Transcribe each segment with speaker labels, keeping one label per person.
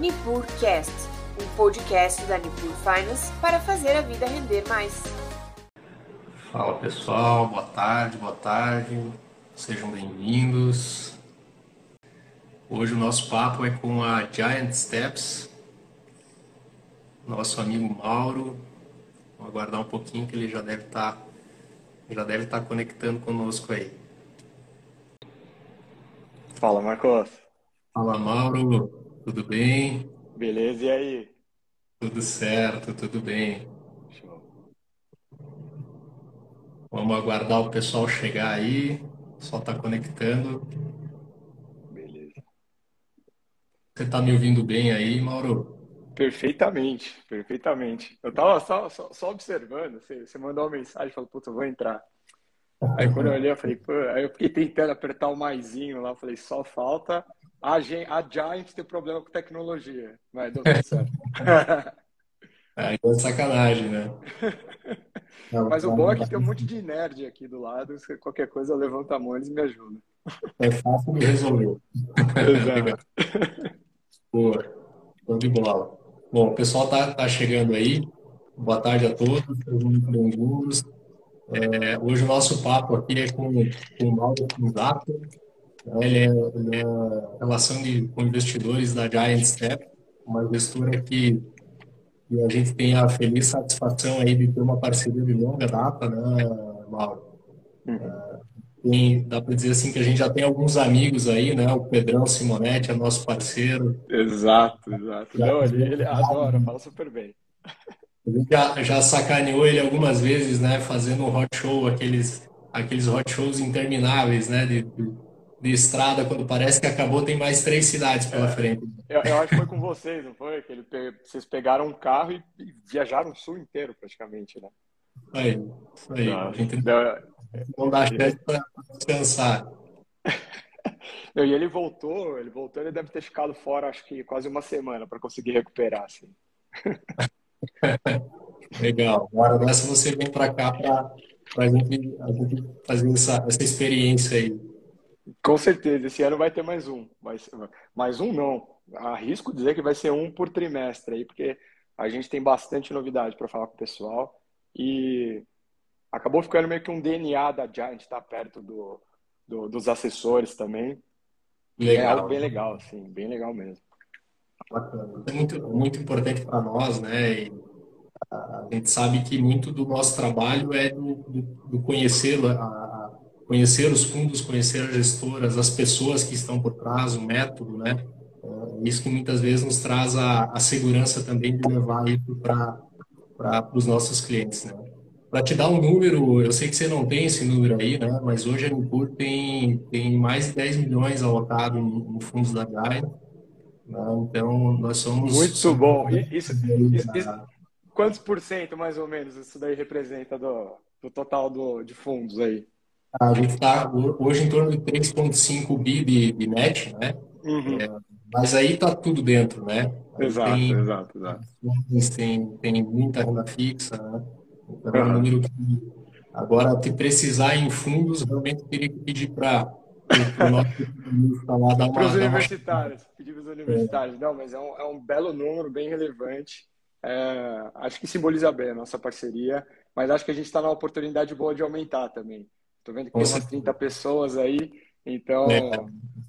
Speaker 1: NipurCast, um podcast da Nipur Finance para fazer a vida render mais.
Speaker 2: Fala pessoal, boa tarde, boa tarde, sejam bem-vindos. Hoje o nosso papo é com a Giant Steps, nosso amigo Mauro. Vamos aguardar um pouquinho que ele já deve estar tá, já deve estar tá conectando conosco aí.
Speaker 3: Fala, Marcos.
Speaker 2: Fala, Mauro. Tudo bem?
Speaker 3: Beleza, e aí?
Speaker 2: Tudo certo, tudo bem. Show. Vamos aguardar o pessoal chegar aí. O pessoal está conectando.
Speaker 3: Beleza.
Speaker 2: Você está me ouvindo bem aí, Mauro?
Speaker 3: Perfeitamente, perfeitamente. Eu estava só, só, só, observando, você, você mandou uma mensagem, falou, puta, eu vou entrar. Aí quando eu olhei, eu falei, pô, aí eu fiquei tentando apertar o maisinho lá, falei, só falta a, a Giant tem problema com tecnologia, mas deu tudo certo.
Speaker 2: Aí é sacanagem, né?
Speaker 3: Mas o bom é que tem um monte de nerd aqui do lado. Se qualquer coisa, levanta a mão e eles me ajudam.
Speaker 2: É fácil de resolver.
Speaker 3: Exato.
Speaker 2: Boa. Show de bola. Bom, o pessoal tá, tá chegando aí. Boa tarde a todos, bem-vindos. É, hoje o nosso papo aqui é com, com o Mauro Fundato. Ele é, ele é relação de, com investidores da Giant Step, uma gestora que, que, a gente tem a feliz satisfação aí de ter uma parceria de longa data, né, Mauro? Uhum. É, tem, dá para dizer assim que a gente já tem alguns amigos aí, né? O Pedrão Simonetti é nosso parceiro.
Speaker 3: Exato, exato. Já, Não, ele, ele adora, fala super bem.
Speaker 2: A gente já, já sacaneou ele algumas vezes, né? Fazendo um hot show, aqueles, aqueles hot shows intermináveis, né? De, de de estrada, quando parece que acabou, tem mais três cidades pela é, frente.
Speaker 3: Eu, eu, acho que foi com vocês, não foi? Que ele, vocês pegaram um carro e, e viajaram o sul inteiro, praticamente, né?
Speaker 2: Aí, aí. Não, a gente não, não dá chance para descansar.
Speaker 3: e ele voltou, ele voltou, ele deve ter ficado fora, acho que quase uma semana para conseguir recuperar, assim.
Speaker 2: Legal. Agora dessa você vem para cá para a gente, gente fazer essa, essa experiência aí.
Speaker 3: Com certeza, esse ano vai ter mais um. Mas, mais um não. Arrisco dizer que vai ser um por trimestre aí, porque a gente tem bastante novidade para falar com o pessoal. E acabou ficando meio que um DNA da Giant estar tá perto do, do, dos assessores também. Legal. É algo bem legal, assim, bem legal mesmo.
Speaker 2: É muito, muito importante para nós, né? E a gente sabe que muito do nosso trabalho é do, do, do conhecer a, conhecer os fundos, conhecer as gestoras, as pessoas que estão por trás, o método, né? É isso que muitas vezes nos traz a, a segurança também de levar isso para os nossos clientes, né? Para te dar um número, eu sei que você não tem esse número aí, né? Mas hoje a Nicur tem, tem mais de 10 milhões alocado em, em fundos da GAI. Né? Então, nós somos...
Speaker 3: Muito bom. Isso, isso, isso, quantos por cento, mais ou menos, isso daí representa do, do total do, de fundos aí?
Speaker 2: A gente está hoje em torno de 3,5 bi de, de net, né? Uhum. É, mas aí está tudo dentro, né?
Speaker 3: exato, tem, exato, exato.
Speaker 2: Tem, tem muita renda fixa, né? Então, é um número que agora, se precisar em fundos, realmente teria que pedir para.
Speaker 3: Para os universitários, pedir para os universitários. É. Não, mas é um, é um belo número, bem relevante. É, acho que simboliza bem a nossa parceria, mas acho que a gente está na oportunidade boa de aumentar também. Estou vendo que tem umas 30 pessoas aí, então é.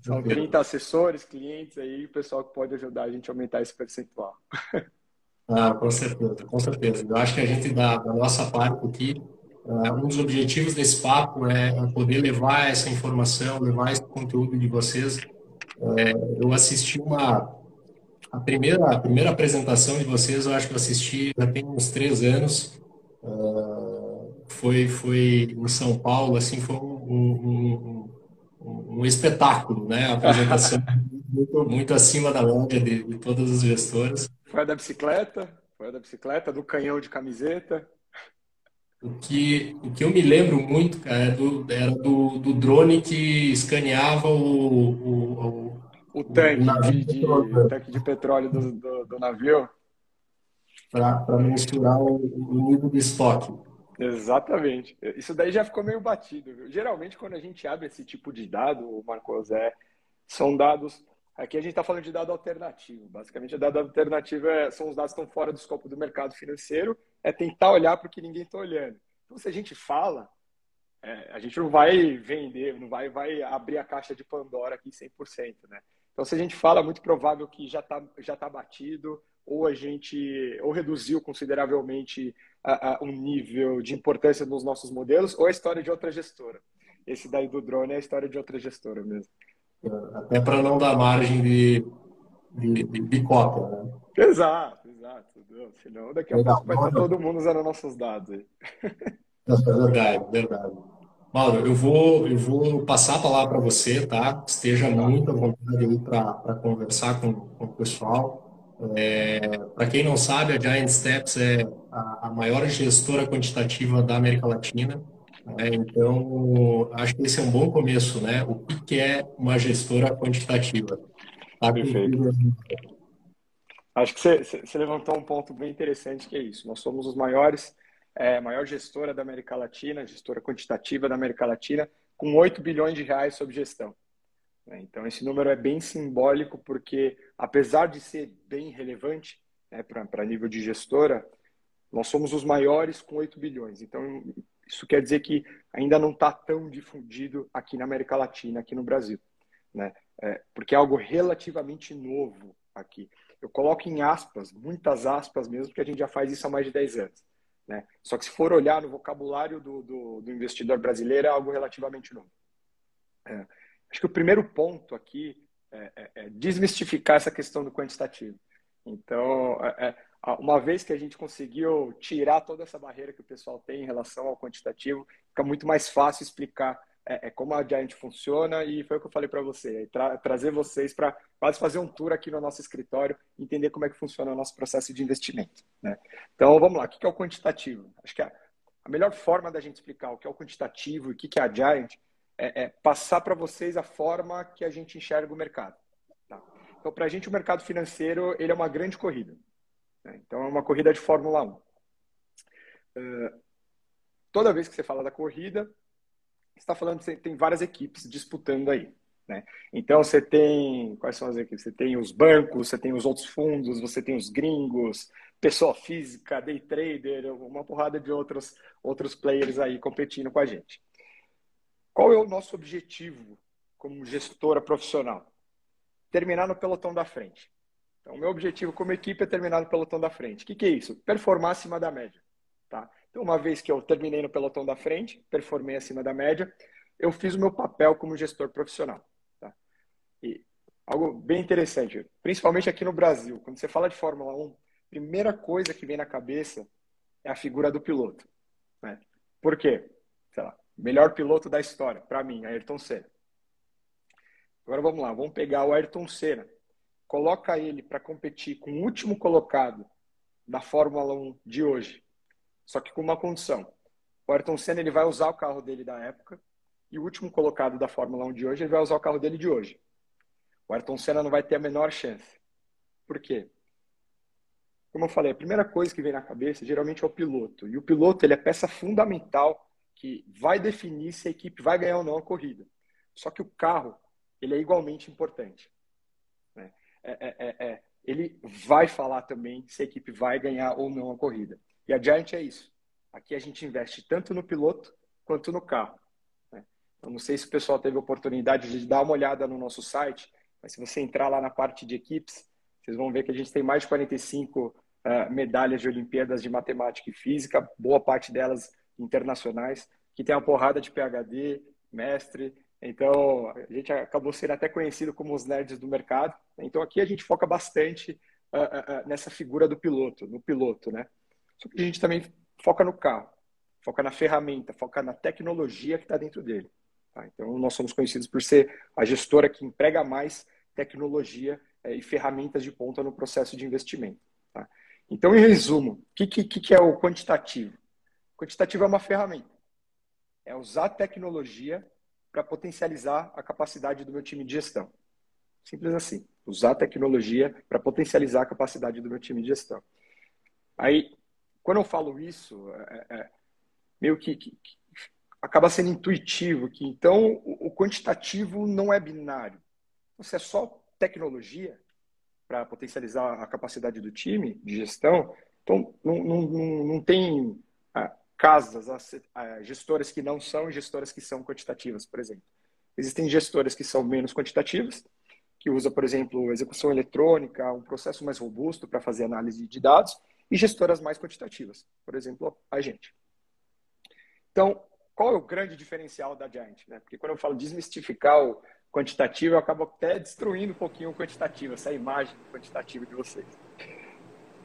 Speaker 3: são 30 assessores, clientes aí, o pessoal que pode ajudar a gente a aumentar esse percentual.
Speaker 2: Ah, com certeza, com certeza. Eu acho que a gente, da, da nossa parte aqui, uh, um dos objetivos desse papo é poder levar essa informação, levar esse conteúdo de vocês. É, eu assisti uma. A primeira, a primeira apresentação de vocês, eu acho que eu assisti já tem uns três anos. Foi, foi em São Paulo, assim, foi um, um, um espetáculo, né? A apresentação muito, muito acima da média de, de todas as gestoras.
Speaker 3: Foi a da bicicleta? Foi a da bicicleta, do canhão de camiseta?
Speaker 2: O que, o que eu me lembro muito, cara, é do, era do, do drone que escaneava o, o,
Speaker 3: o, o tanque, o de, de, o tanque de petróleo do, do, do navio.
Speaker 2: Para mensurar o, o nível de estoque.
Speaker 3: Exatamente. Isso daí já ficou meio batido. Viu? Geralmente, quando a gente abre esse tipo de dado, Marcos, é, são dados Aqui a gente está falando de dado alternativo. Basicamente, dado alternativo é, são os dados que estão fora do escopo do mercado financeiro, é tentar olhar para o que ninguém está olhando. Então, se a gente fala, é, a gente não vai vender, não vai, vai abrir a caixa de Pandora aqui 100%, né? Então, se a gente fala, é muito provável que já está já tá batido, ou a gente ou reduziu consideravelmente a, a, um nível de importância nos nossos modelos, ou a história de outra gestora. Esse daí do drone é a história de outra gestora mesmo.
Speaker 2: Até para não dar margem de, de, de, cópia, né?
Speaker 3: Exato, exato. Senão daqui a Legal. pouco vai estar todo mundo usando nossos dados aí.
Speaker 2: É verdade, verdade. Mauro, eu vou, eu vou passar a palavra para você, tá? Esteja muito à vontade para conversar com, com o pessoal. É, para quem não sabe, a Giant Steps é a, a maior gestora quantitativa da América Latina. Né? Então, acho que esse é um bom começo, né? O que é uma gestora quantitativa?
Speaker 3: Tá Perfeito. Acho que você, você, levantou um ponto bem interessante que é isso. Nós somos os maiores, é, maior gestora da América Latina, gestora quantitativa da América Latina, com 8 bilhões de reais sob gestão. Né? Então, esse número é bem simbólico porque, apesar de ser bem relevante né, para nível de gestora, nós somos os maiores com 8 bilhões. Então, isso quer dizer que ainda não está tão difundido aqui na América Latina, aqui no Brasil. Né? É, porque é algo relativamente novo aqui. Eu coloco em aspas, muitas aspas mesmo, porque a gente já faz isso há mais de 10 anos. Né? Só que se for olhar no vocabulário do, do, do investidor brasileiro, é algo relativamente novo. É, acho que o primeiro ponto aqui é, é, é desmistificar essa questão do quantitativo. Então, é, é, uma vez que a gente conseguiu tirar toda essa barreira que o pessoal tem em relação ao quantitativo, fica muito mais fácil explicar é, é como a Giant funciona e foi o que eu falei para você, tra trazer vocês para quase fazer um tour aqui no nosso escritório, entender como é que funciona o nosso processo de investimento. Né? Então, vamos lá, o que é o quantitativo? Acho que a, a melhor forma da gente explicar o que é o quantitativo e o que é a Giant é, é passar para vocês a forma que a gente enxerga o mercado. Tá? Então, para a gente, o mercado financeiro ele é uma grande corrida. Né? Então, é uma corrida de Fórmula 1. Uh, toda vez que você fala da corrida, você está falando que tem várias equipes disputando aí. Né? Então, você tem. Quais são as equipes? Você tem os bancos, você tem os outros fundos, você tem os gringos, pessoa física, day trader, uma porrada de outros, outros players aí competindo com a gente. Qual é o nosso objetivo como gestora profissional? Terminar no pelotão da frente. Então, o meu objetivo como equipe é terminar no pelotão da frente. O que, que é isso? Performar acima da média. Tá? Então, uma vez que eu terminei no pelotão da frente, performei acima da média, eu fiz o meu papel como gestor profissional. Tá? E algo bem interessante, principalmente aqui no Brasil, quando você fala de Fórmula 1, a primeira coisa que vem na cabeça é a figura do piloto. Né? Por quê? Sei lá, melhor piloto da história, para mim, Ayrton Senna. Agora vamos lá, vamos pegar o Ayrton Senna coloca ele para competir com o último colocado da Fórmula 1 de hoje, só que com uma condição. O Ayrton Senna ele vai usar o carro dele da época e o último colocado da Fórmula 1 de hoje ele vai usar o carro dele de hoje. O Ayrton Senna não vai ter a menor chance. Por quê? Como eu falei, a primeira coisa que vem na cabeça geralmente é o piloto. E o piloto ele é peça fundamental que vai definir se a equipe vai ganhar ou não a corrida. Só que o carro ele é igualmente importante. É, é, é, é, ele vai falar também se a equipe vai ganhar ou não a corrida. E a Giant é isso. Aqui a gente investe tanto no piloto quanto no carro. Né? Eu não sei se o pessoal teve oportunidade de dar uma olhada no nosso site, mas se você entrar lá na parte de equipes, vocês vão ver que a gente tem mais de 45 uh, ah, medalhas de Olimpíadas de Matemática e Física, boa parte delas internacionais, que tem uma porrada de PhD, mestre, então, a gente acabou sendo até conhecido como os nerds do mercado. Então, aqui a gente foca bastante uh, uh, nessa figura do piloto, no piloto, né? Só que a gente também foca no carro, foca na ferramenta, foca na tecnologia que está dentro dele. Tá? Então, nós somos conhecidos por ser a gestora que emprega mais tecnologia eh, e ferramentas de ponta no processo de investimento. Tá? Então, em resumo, o que, que, que é o quantitativo? Quantitativo é uma ferramenta. É usar tecnologia para potencializar a capacidade do meu time de gestão. Simples assim. Usar tecnologia para potencializar a capacidade do meu time de gestão. Aí, quando eu falo isso, é, é, meio que, que, que, acaba sendo intuitivo que então o, o, quantitativo não é binário. Você é só tecnologia para potencializar a capacidade do time de gestão. Então, não, não, não, não tem casas, ah, gestoras que não são e gestoras que são quantitativas, por exemplo. Existem gestoras que são menos quantitativas, que usa, por exemplo, execução eletrônica, um processo mais robusto para fazer análise de dados, e gestoras mais quantitativas, por exemplo, a gente. Então, qual é o grande diferencial da Giant? Né? Porque quando eu falo desmistificar o quantitativo, eu acabo até destruindo um pouquinho o quantitativo, essa imagem quantitativa de vocês.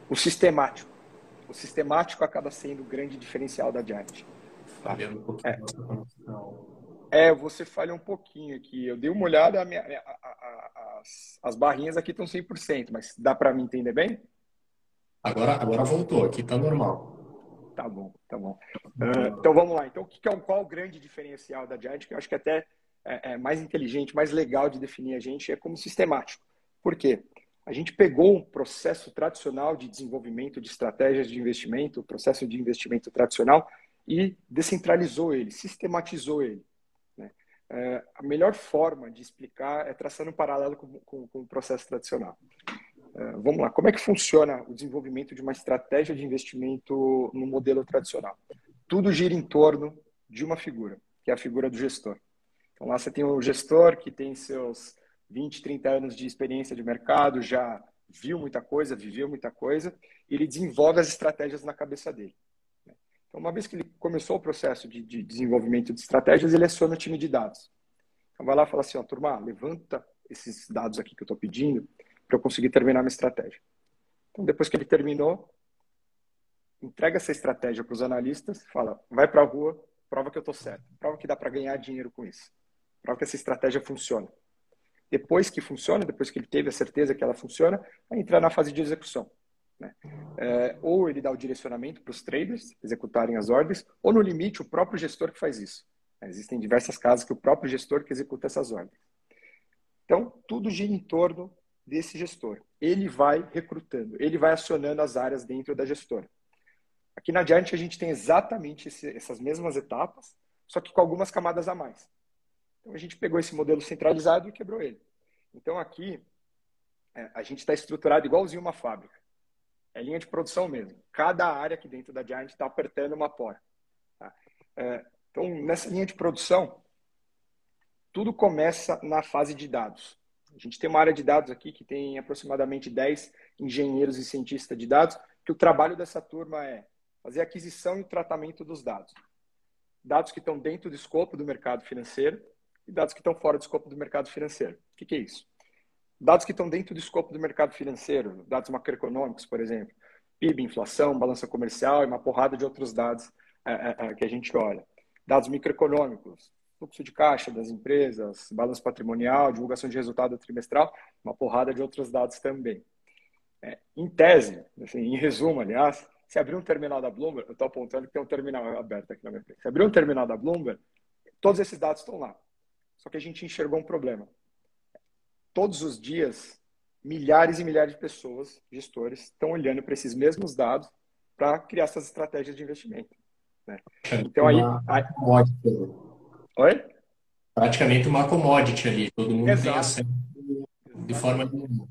Speaker 3: O sistemático. O sistemático acaba sendo o grande diferencial da Giant.
Speaker 2: Tá? um pouquinho
Speaker 3: é. é, você falha um pouquinho aqui. Eu dei uma olhada, a minha, a, a, as, as barrinhas aqui estão 100%, mas dá para me entender bem?
Speaker 2: Agora, agora voltou, aqui está normal.
Speaker 3: Tá bom, tá bom. Uh, então vamos lá. Então, o que é, qual o grande diferencial da Giant? Que eu acho que até é, é mais inteligente, mais legal de definir a gente é como sistemático. Por quê? A gente pegou um processo tradicional de desenvolvimento de estratégias de investimento, processo de investimento tradicional, e descentralizou ele, sistematizou ele. Né? É, a melhor forma de explicar é traçando um paralelo com, com, com o processo tradicional. É, vamos lá, como é que funciona o desenvolvimento de uma estratégia de investimento no modelo tradicional? Tudo gira em torno de uma figura, que é a figura do gestor. Então lá você tem o gestor que tem seus 20, 30 anos de experiência de mercado, já viu muita coisa, viveu muita coisa, e ele desenvolve as estratégias na cabeça dele. Né? Então, uma vez que ele começou o processo de, de desenvolvimento de estratégias, ele aciona o time de dados. Então, vai lá e fala assim, ó, turma, levanta esses dados aqui que eu estou pedindo para eu conseguir terminar minha estratégia. Então, depois que ele terminou, entrega essa estratégia para os analistas, fala, vai para a rua, prova que eu estou certo, prova que dá para ganhar dinheiro com isso, prova que essa estratégia funciona. Depois que funciona, depois que ele teve a certeza que ela funciona, aí entrar na fase de execução. Né? É, ou ele dá o direcionamento para os traders executarem as ordens, ou no limite o próprio gestor que faz isso. Existem diversas casas que o próprio gestor que executa essas ordens. Então, tudo gira em torno desse gestor. Ele vai recrutando, ele vai acionando as áreas dentro da gestora. Aqui na Giant a gente tem exatamente esse, essas mesmas etapas, só que com algumas camadas a mais. Então a gente pegou esse modelo centralizado e quebrou ele. Então aqui é, a gente está estruturado igualzinho uma fábrica. É linha de produção mesmo. Cada área aqui dentro da Giant está apertando uma porta. Tá? É, então nessa linha de produção, tudo começa na fase de dados. A gente tem uma área de dados aqui que tem aproximadamente 10 engenheiros e cientistas de dados, que o trabalho dessa turma é fazer aquisição e tratamento dos dados. Dados que estão dentro do escopo do mercado financeiro e dados que estão fora do escopo do mercado financeiro. O que, que é isso? Dados que estão dentro do escopo do mercado financeiro, dados macroeconômicos, por exemplo, PIB, inflação, balança comercial e uma porrada de outros dados é, é, é que a gente olha. Dados microeconômicos, fluxo de caixa das empresas, balanço patrimonial, divulgação de resultado trimestral, uma porrada de outros dados também. É, em tese, assim, em resumo, aliás, se abrir um terminal da Bloomberg, eu estou apontando que tem um terminal aberto aqui na minha frente. Se abrir um terminal da Bloomberg, todos esses dados estão lá. Só que a gente enxergou um problema. Todos os dias, milhares e milhares de pessoas, gestores, estão olhando para esses mesmos dados para criar essas estratégias de investimento. Né? Então aí, aí Oi?
Speaker 2: Praticamente uma commodity ali, todo mundo Exato. tem acesso de forma nenhuma.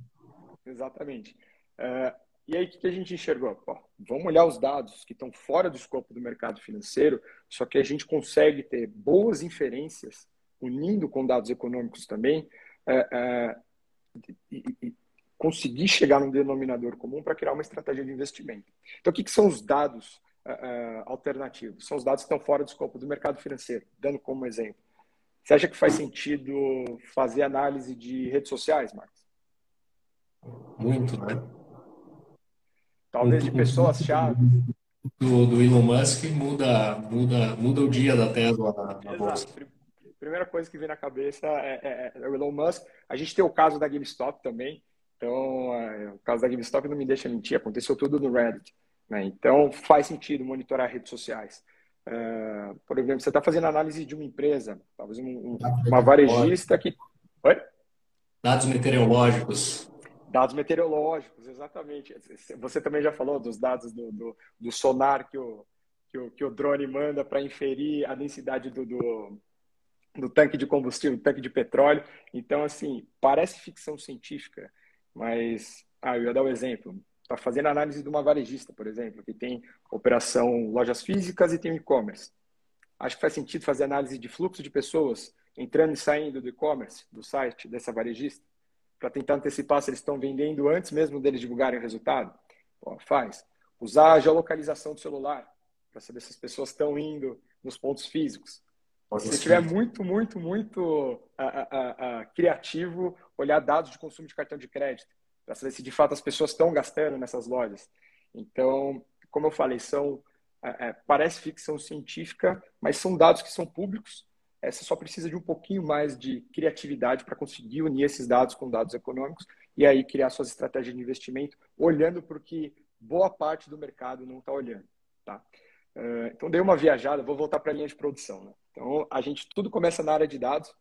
Speaker 3: Exatamente. Uh, e aí, o que a gente enxergou? Pô, vamos olhar os dados que estão fora do escopo do mercado financeiro, só que a gente consegue ter boas inferências, unindo com dados econômicos também, uh, uh, e, e, conseguir chegar num denominador comum para criar uma estratégia de investimento. Então, o que, que são os dados uh, alternativos. São os dados que estão fora do escopo do mercado financeiro, dando como exemplo. Você acha que faz sentido fazer análise de redes sociais, Marcos?
Speaker 2: Muito, né?
Speaker 3: Talvez de pessoas-chave.
Speaker 2: Do, do, Elon Musk muda, muda, muda o dia da Tesla na, na bolsa.
Speaker 3: Primeira coisa que vem na cabeça é, é, é, o Elon Musk. A gente tem o caso da GameStop também. Então, é, o caso da GameStop não me deixa mentir, aconteceu tudo no Reddit. Né? Então, faz sentido monitorar redes sociais. Uh, por exemplo, você está fazendo análise de uma empresa, talvez um, uma varejista que. Oi?
Speaker 2: Dados meteorológicos.
Speaker 3: Dados meteorológicos, exatamente. Você também já falou dos dados do, do, do sonar que o, que o, que o drone manda para inferir a densidade do, do, no tanque de combustível, no tanque de petróleo. Então, assim, parece ficção científica, mas ah, eu ia dar um exemplo. Está fazendo análise de uma varejista, por exemplo, que tem operação lojas físicas e tem e-commerce. Acho que faz sentido fazer análise de fluxo de pessoas entrando e saindo do e-commerce, do site dessa varejista, para tentar antecipar se eles estão vendendo antes mesmo deles divulgarem o resultado. Pô, faz. Usar a geolocalização do celular para saber se as pessoas estão indo nos pontos físicos. Se você estiver muito, muito, muito criativo, olhar dados de consumo de cartão de crédito, para saber se de fato as pessoas estão gastando nessas lojas. Então, como eu falei, são é, parece ficção científica, mas são dados que são públicos. É, você só precisa de um pouquinho mais de criatividade para conseguir unir esses dados com dados econômicos e aí criar suas estratégias de investimento, olhando para o que boa parte do mercado não está olhando. Tá? Uh, então, dei uma viajada, vou voltar para a linha de produção. Né? Então, a gente tudo começa na área de dados,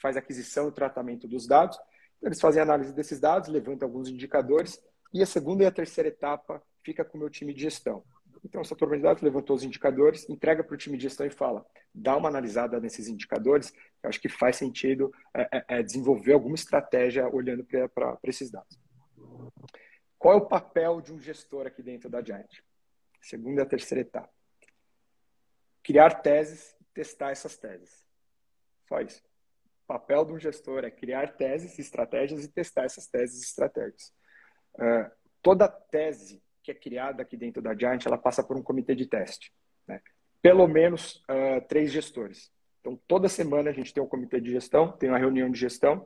Speaker 3: faz aquisição e tratamento dos dados. Então, eles fazem análise desses dados, levantam alguns indicadores, e a segunda e a terceira etapa fica com o meu time de gestão. Então, essa turma de dados levantou os indicadores, entrega para o time de gestão e fala: dá uma analisada nesses indicadores. Eu acho que faz sentido é, é, é desenvolver alguma estratégia olhando para esses dados. Qual é o papel de um gestor aqui dentro da Giant? Segunda e a terceira etapa. Criar teses testar essas teses. Só isso. O papel de um gestor é criar teses, estratégias e testar essas teses e estratégias. Uh, toda tese que é criada aqui dentro da Giant, ela passa por um comitê de teste. Né? Pelo menos uh, três gestores. Então, toda semana a gente tem um comitê de gestão, tem uma reunião de gestão,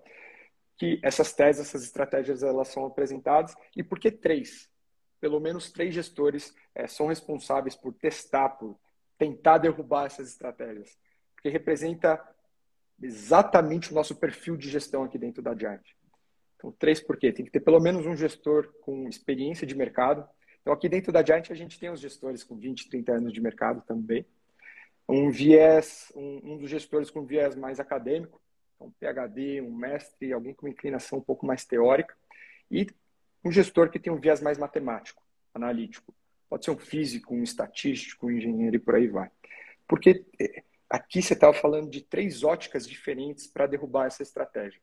Speaker 3: que essas teses, essas estratégias, elas são apresentadas. E por que três? Pelo menos três gestores é, são responsáveis por testar, por tentar derrubar essas estratégias. Porque representa exatamente o nosso perfil de gestão aqui dentro da Giant. Então, três por quê? Tem que ter pelo menos um gestor com experiência de mercado, então, aqui dentro da Giant, a gente tem os gestores com 20, 30 anos de mercado também. Um viés, um, um dos gestores com viés mais acadêmico, um PhD, um mestre, alguém com inclinação um pouco mais teórica. E um gestor que tem um viés mais matemático, analítico. Pode ser um físico, um estatístico, um engenheiro e por aí vai. Porque eh, aqui você estava falando de três óticas diferentes para derrubar essa estratégia.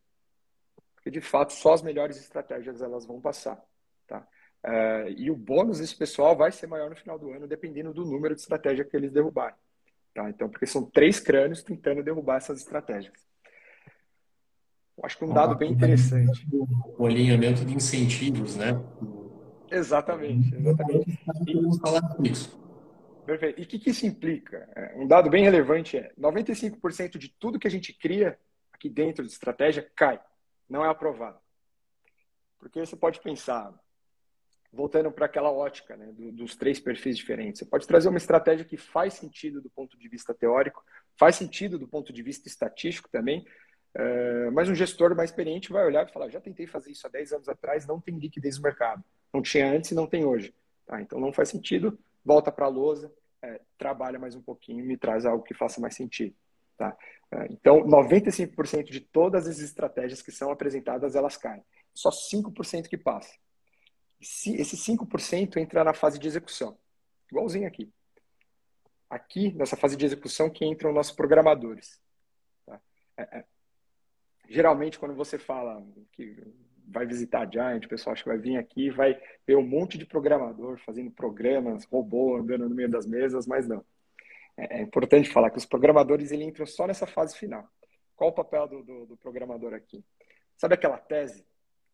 Speaker 3: Porque, de fato, só as melhores estratégias elas vão passar. Tá? Uh, e o bônus desse pessoal vai ser maior no final do ano, dependendo do número de estratégia que eles derrubarem. Tá? Então, porque são três crânios tentando derrubar essas estratégias. Eu acho que um dado bem interessante.
Speaker 2: O alinhamento de incentivos, né?
Speaker 3: Exatamente, exatamente. E, perfeito. E o que, que isso implica? É, um dado bem relevante é 95% de tudo que a gente cria aqui dentro de estratégia cai, não é aprovado. Porque você pode pensar, voltando para aquela ótica né, do, dos três perfis diferentes. Você pode trazer uma estratégia que faz sentido do ponto de vista teórico, faz sentido do ponto de vista estatístico também, uh, mas um gestor mais experiente vai olhar e falar: já tentei fazer isso há 10 anos atrás, não tem liquidez no mercado. Não tinha antes e não tem hoje. Tá? Então não faz sentido, volta para a lousa, é, trabalha mais um pouquinho e me traz algo que faça mais sentido. Tá? Uh, então, 95% de todas as estratégias que são apresentadas, elas caem. Só 5% que passa esse 5% entra na fase de execução, igualzinho aqui. Aqui, nessa fase de execução, que entram nossos programadores. Tá? É, é. Geralmente, quando você fala que vai visitar a Giant, o pessoal acha que vai vir aqui vai ver um monte de programador fazendo programas, robô andando no meio das mesas, mas não. É, é importante falar que os programadores ele entram só nessa fase final. Qual o papel do, do, do programador aqui? Sabe aquela tese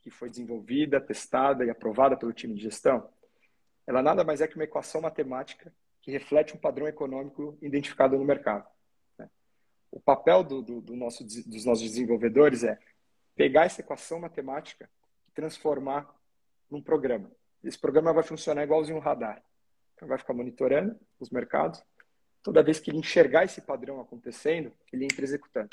Speaker 3: que foi desenvolvida, testada e aprovada pelo time de gestão, ela nada mais é que uma equação matemática que reflete um padrão econômico identificado no mercado. Né? O papel do, do nosso, dos nossos desenvolvedores é pegar essa equação matemática e transformar num programa. Esse programa vai funcionar igualzinho um radar. Então, vai ficar monitorando os mercados. Toda vez que ele enxergar esse padrão acontecendo, ele entra executando.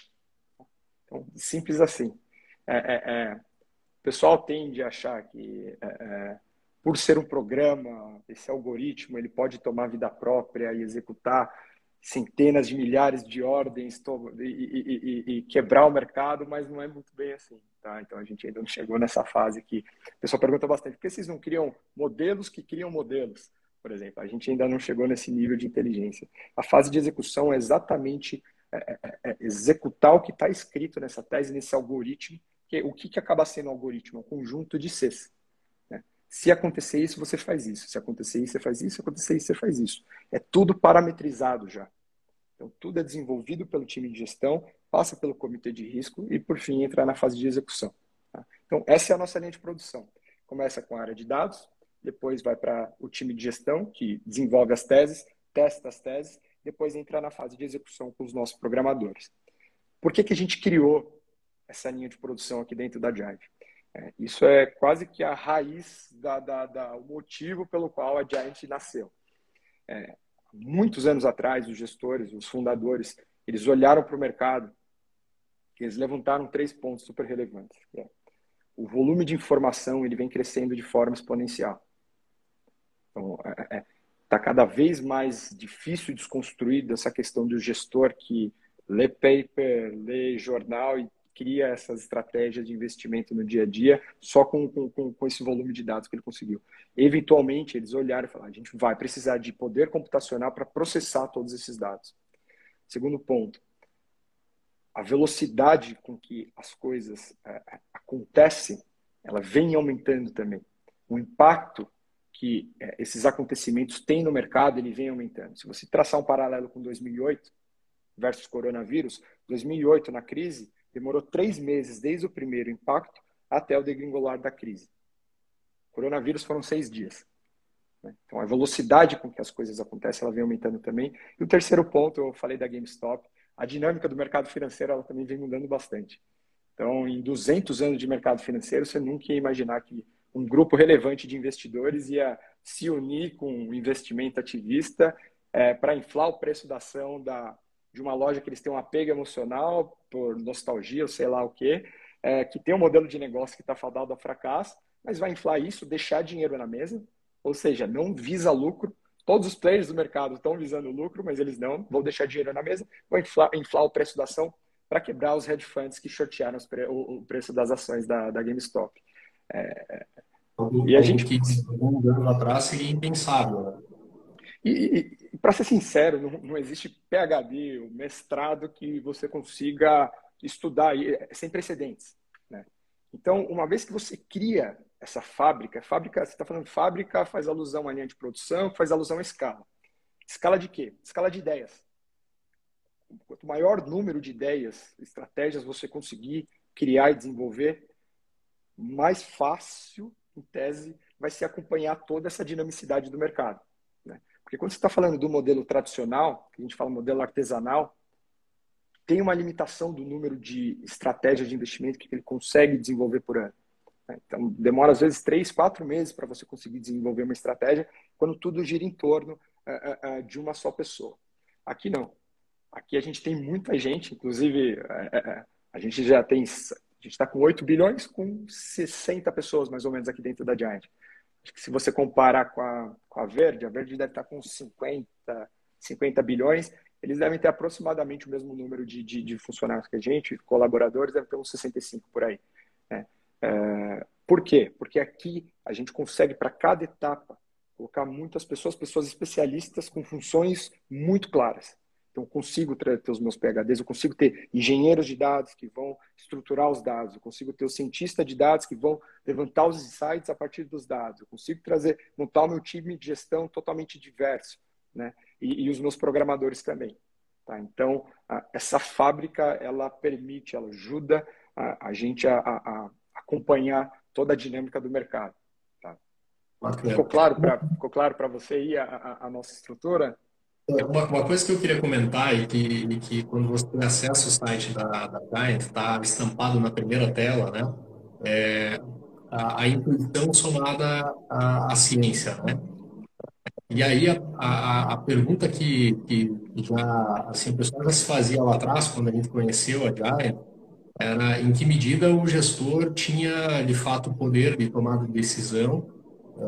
Speaker 3: Então, simples assim. É, é, é, o pessoal tende a achar que, é, é, por ser um programa, esse algoritmo ele pode tomar vida própria e executar centenas de milhares de ordens e, e, e, e, quebrar o mercado, mas não é muito bem assim. Tá? Então a gente ainda não chegou nessa fase que o pessoal pergunta bastante: por que vocês não criam modelos que criam modelos? Por exemplo, a gente ainda não chegou nesse nível de inteligência. A fase de execução é exatamente é, é, é executar o que está escrito nessa tese, nesse algoritmo. Que, o que, que acaba sendo um algoritmo? Um conjunto de Cs. Se acontecer isso, você faz isso. Se acontecer isso, você faz isso. Se acontecer isso, você faz isso. É tudo parametrizado já. Então, tudo é desenvolvido pelo time de gestão, passa pelo comitê de risco e, por fim, entra na fase de execução. Tá? Então, essa é a nossa linha de produção. Começa com a área de dados, depois vai para o time de gestão, que desenvolve as teses, testa as teses, depois entra na fase de execução com os nossos programadores. Por que, que a gente criou essa linha de produção aqui dentro da Jive? É, isso é quase que a raiz, da, da, da, o motivo pelo qual a Giant nasceu. É, muitos anos atrás, os gestores, os fundadores, eles olharam para o mercado e eles levantaram três pontos super relevantes. É, o volume de informação ele vem crescendo de forma exponencial. Então, está é, é, cada vez mais difícil desconstruir essa questão do gestor que lê paper, lê jornal e cria essas estratégias de investimento no dia a dia só com, com, com esse volume de dados que ele conseguiu. Eventualmente, eles olharam e falaram: a gente vai precisar de poder computacional para processar todos esses dados. Segundo ponto, a velocidade com que as coisas é, acontecem, ela vem aumentando também. O impacto que é, esses acontecimentos têm no mercado, ele vem aumentando. Se você traçar um paralelo com 2008 versus coronavírus, 2008 na crise, demorou três meses desde o primeiro impacto até o degringolar da crise. Coronavírus foram seis dias. Né? Então, a velocidade com que as coisas acontecem, ela vem aumentando também. E o terceiro ponto, eu falei da GameStop, a dinâmica do mercado financeiro, ela também vem mudando bastante. Então, em 200 anos de mercado financeiro, você nunca ia imaginar que um grupo relevante de investidores ia se unir com um investimento ativista é, para inflar o preço da ação da, de uma loja que eles têm um apego emocional, por nostalgia ou sei lá o quê, é, que tem um modelo de negócio que está fadado ao fracasso, mas vai inflar isso, deixar dinheiro na mesa, ou seja, não visa lucro. Todos os players do mercado estão visando lucro, mas eles não, vão deixar dinheiro na mesa, vão inflar, inflar o preço da ação para quebrar os hedge funds que shortearam pre o, o, preço das ações da, da GameStop. É,
Speaker 2: e a gente que anos atrás seria impensável. Né?
Speaker 3: E para ser sincero, não, não, existe PhD, mestrado que você consiga estudar é sem precedentes. Né? Então, uma vez que você cria essa fábrica, fábrica, você está falando fábrica, faz alusão à linha de produção, faz alusão à escala. Escala de quê? Escala de ideias. Quanto maior número de ideias, estratégias você conseguir criar e desenvolver, mais fácil, em tese, vai se acompanhar toda essa dinamicidade do mercado. Né? Porque quando você está falando do modelo tradicional, que a gente fala modelo artesanal, tem uma limitação do número de estratégias de investimento que ele consegue desenvolver por ano. Então, demora às vezes três, quatro meses para você conseguir desenvolver uma estratégia quando tudo gira em torno uh, uh, de uma só pessoa. Aqui não. Aqui a gente tem muita gente, inclusive a gente já tem, a gente está com 8 bilhões com 60 pessoas mais ou menos aqui dentro da Giant. Acho que se você comparar com a, com a Verde, a Verde deve estar com 50, 50 bilhões, eles devem ter aproximadamente o mesmo número de, de, de funcionários que a gente, colaboradores, devem ter uns 65 por aí. Né? É, por quê? Porque aqui a gente consegue, para cada etapa, colocar muitas pessoas, pessoas especialistas com funções muito claras. Então, eu consigo ter os meus PHDs, eu consigo ter engenheiros de dados que vão estruturar os dados, eu consigo ter o cientista de dados que vão levantar os insights a partir dos dados, eu consigo trazer, montar o meu time de gestão totalmente diverso, né? E, e os meus programadores também. Tá? Então, a, essa fábrica, ela permite, ela ajuda a, a gente a, a, acompanhar toda a dinâmica do mercado. Tá? Ficou claro para ficou claro para você aí a, a nossa estrutura?
Speaker 2: Uma, uma, coisa que eu queria comentar e que, que quando você acessa o site da, da Giant, está estampado na primeira tela, né? É a, a intuição somada à, à, ciência, né? E aí a, a, a pergunta que, que já, assim, o pessoal já se fazia lá atrás, quando a gente conheceu a Giant, era em que medida o gestor tinha, de fato, o poder de tomada de decisão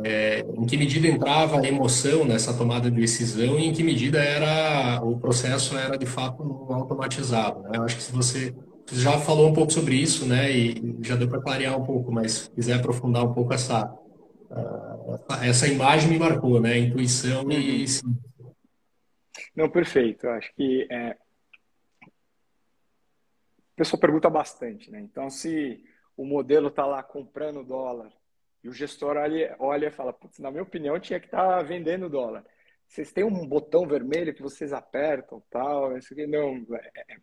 Speaker 2: é, em que medida entrava a emoção nessa tomada de decisão e em que medida era o processo era de fato automatizado. Né? Eu acho que se você, você já falou um pouco sobre isso, né, e já deu para clarear um pouco, mas se quiser aprofundar um pouco essa uh, essa imagem me marcou, né, intuição e
Speaker 3: uhum. Não, perfeito. Eu acho que é, o pessoal pergunta bastante, né? Então, se o modelo está lá comprando dólar e o gestor olha, olha e fala, na minha opinião, tinha que estar tá vendendo dólar. Vocês têm um botão vermelho que vocês apertam, tal, isso aqui não. É, é.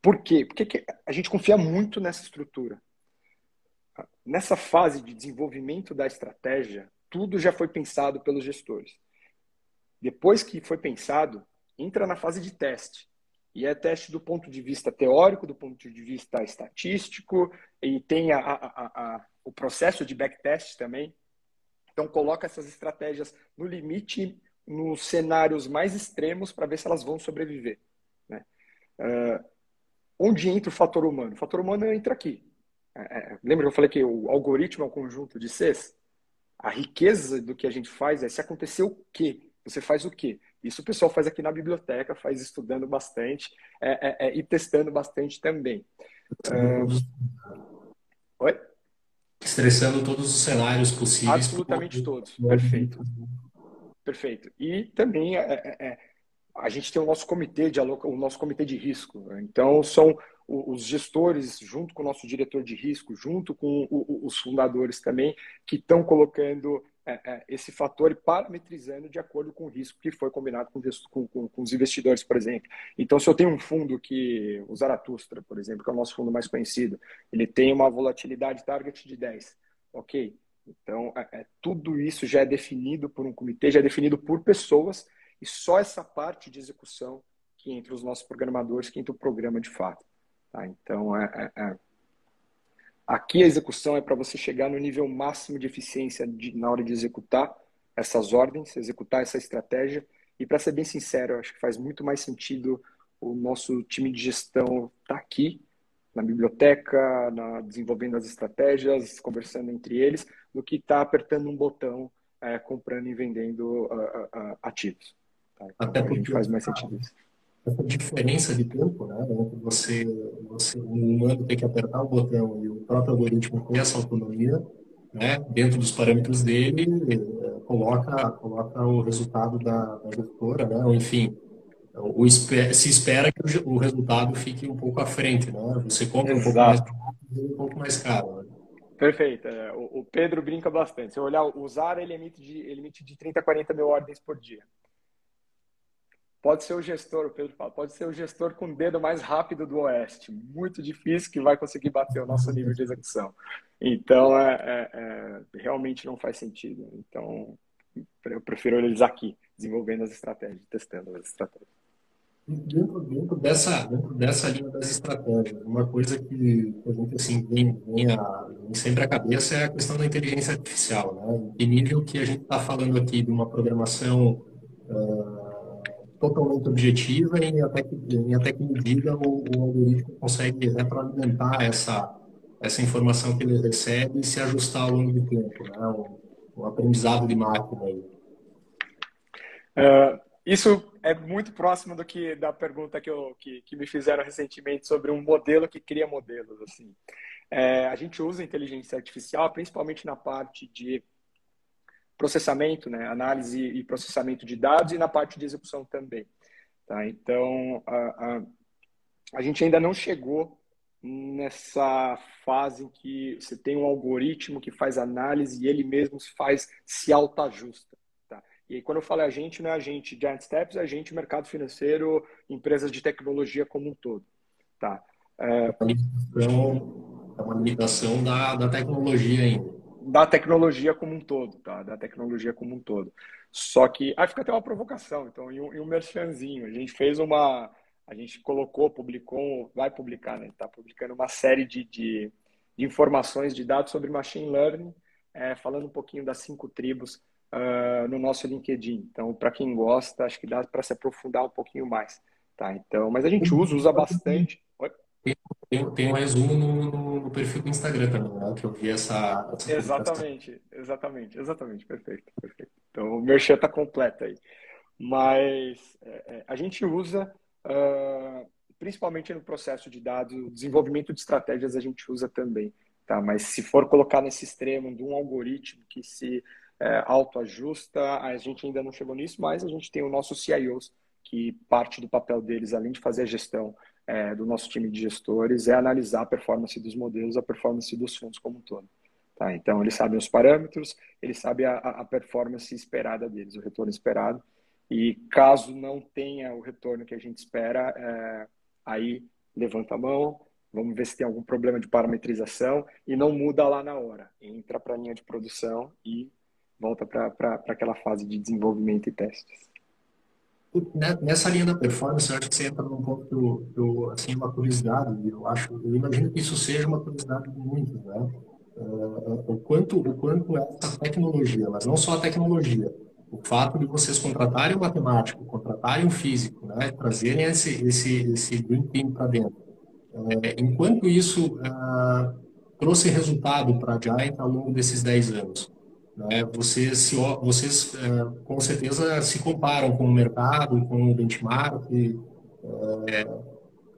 Speaker 3: Por quê? Porque a gente confia muito nessa estrutura. Nessa fase de desenvolvimento da estratégia, tudo já foi pensado pelos gestores. Depois que foi pensado, entra na fase de teste. E é teste do ponto de vista teórico, do ponto de vista estatístico, e tem a, a, a, o processo de backtest também. Então, coloca essas estratégias no limite, nos cenários mais extremos, para ver se elas vão sobreviver. Né? Uh, onde entra o fator humano? O fator humano entra aqui. É, é, lembra que eu falei que o algoritmo é um conjunto de Cs? A riqueza do que a gente faz é se acontecer o quê? Você faz o quê? Isso o pessoal faz aqui na biblioteca, faz estudando bastante é, é, é, e testando bastante também. Uh...
Speaker 2: Oi? Estressando todos os cenários possíveis.
Speaker 3: Absolutamente todos. Perfeito. Perfeito. E também é, é, é, a gente tem o nosso comitê de o nosso comitê de risco. Né? Então são os gestores, junto com o nosso diretor de risco, junto com os fundadores também, que estão colocando esse fator e parametrizando de acordo com o risco que foi combinado com, com, com, com, os investidores, por exemplo. Então, se eu tenho um fundo que, o Zaratustra, por exemplo, que é o nosso fundo mais conhecido, ele tem uma volatilidade target de 10, ok? Então, é, é, tudo isso já é definido por um comitê, já é definido por pessoas, e só essa parte de execução que entre os nossos programadores, que entra o programa de fato. Tá? Então, é, é, é Aqui a execução é para você chegar no nível máximo de eficiência de, na hora de executar essas ordens, executar essa estratégia. E para ser bem sincero, acho que faz muito mais sentido o nosso time de gestão estar tá aqui na biblioteca, na, desenvolvendo as estratégias, conversando entre eles, do que estar tá apertando um botão, é, comprando e vendendo uh, uh, ativos. Tá? Então, Até porque faz mais sentido isso
Speaker 2: essa diferença de tempo, né, entre você, você, um humano ter que apertar o botão e o próprio algoritmo ter essa autonomia, né, dentro dos parâmetros dele, eh, coloca, coloca o resultado da, da gestora, né, ou enfim, o, se espera que o, o, resultado fique um pouco à frente, né, você compra um pouco mais um pouco mais caro. Né?
Speaker 3: Perfeito. É, o, Pedro brinca bastante. Se eu olhar, o Zara ele emite de, ele emite de 30 a 40 mil ordens por dia. Pode ser o gestor, o Pedro fala, pode ser o gestor com o dedo mais rápido do Oeste. Muito difícil que vai conseguir bater o nosso nível de execução. Então, é, é, é, realmente não faz sentido. Então, eu prefiro eles aqui, desenvolvendo as estratégias, testando as estratégias.
Speaker 2: Dentro, dentro, dessa, dentro dessa linha das estratégias, uma coisa que a gente assim, vem, vem, a, vem sempre à cabeça é a questão da inteligência artificial. Né? Em nível que a gente está falando aqui de uma programação uh, totalmente objetiva e até que, em até que medida o, o algoritmo consegue retroalimentar essa, essa informação que ele recebe e se ajustar ao longo do tempo, né? o, o aprendizado de máquina. Aí.
Speaker 3: Uh, isso é muito próximo do que da pergunta que, eu, que, que me fizeram recentemente sobre um modelo que cria modelos. Assim. É, a gente usa inteligência artificial principalmente na parte de processamento, né, análise e processamento de dados e na parte de execução também. Tá? Então, a, a, a gente ainda não chegou nessa fase em que você tem um algoritmo que faz análise e ele mesmo faz se autoajusta. Tá? E aí, quando eu falo a gente, não é a gente Giant Steps, é a gente mercado financeiro, empresas de tecnologia como um todo. Tá?
Speaker 2: É, é uma limitação da, da tecnologia ainda
Speaker 3: da tecnologia como um todo, tá? Da tecnologia como um todo. Só que aí fica até uma provocação, então, e um, e um merchanzinho. A gente fez uma. A gente colocou, publicou, vai publicar, né? Está publicando uma série de, de, de, informações, de dados sobre machine learning, é, falando um pouquinho das cinco tribos uh, no nosso LinkedIn. Então, para quem gosta, acho que dá para se aprofundar um pouquinho mais. Tá? Então, mas a gente usa, usa bastante.
Speaker 2: Tem, tem um resumo no, no, perfil do Instagram também, né? Que eu vi essa.
Speaker 3: essa exatamente, exatamente, exatamente, perfeito, perfeito. Então o merchan está completo aí. Mas é, é, a gente usa, uh, principalmente no processo de dados, desenvolvimento de estratégias a gente usa também. Tá? Mas se for colocar nesse extremo de um algoritmo que se é, autoajusta, a gente ainda não chegou nisso, mas a gente tem o nosso CIOs, que parte do papel deles, além de fazer a gestão é, do nosso time de gestores é analisar a performance dos modelos, a performance dos fundos como um todo. Tá? Então, eles sabem os parâmetros, eles sabem a, a performance esperada deles, o retorno esperado. E caso não tenha o retorno que a gente espera, é, aí levanta a mão, vamos ver se tem algum problema de parametrização e não muda lá na hora. Entra para a linha de produção e volta para aquela fase de desenvolvimento e testes.
Speaker 2: Nessa linha da performance, eu acho que você entra num ponto que eu, eu assim, uma curiosidade, eu acho, eu imagino que isso seja uma curiosidade de muitos, né? Uh, o quanto, o quanto essa tecnologia, mas não só a tecnologia, o fato de vocês contratarem um matemático, contratarem um físico, né, trazerem esse esse esse green team para dentro, é, enquanto isso uh, trouxe resultado para a Giant ao longo desses 10 anos, né? Vocês, se, vocês é, com certeza se comparam com o mercado, com o benchmark. É,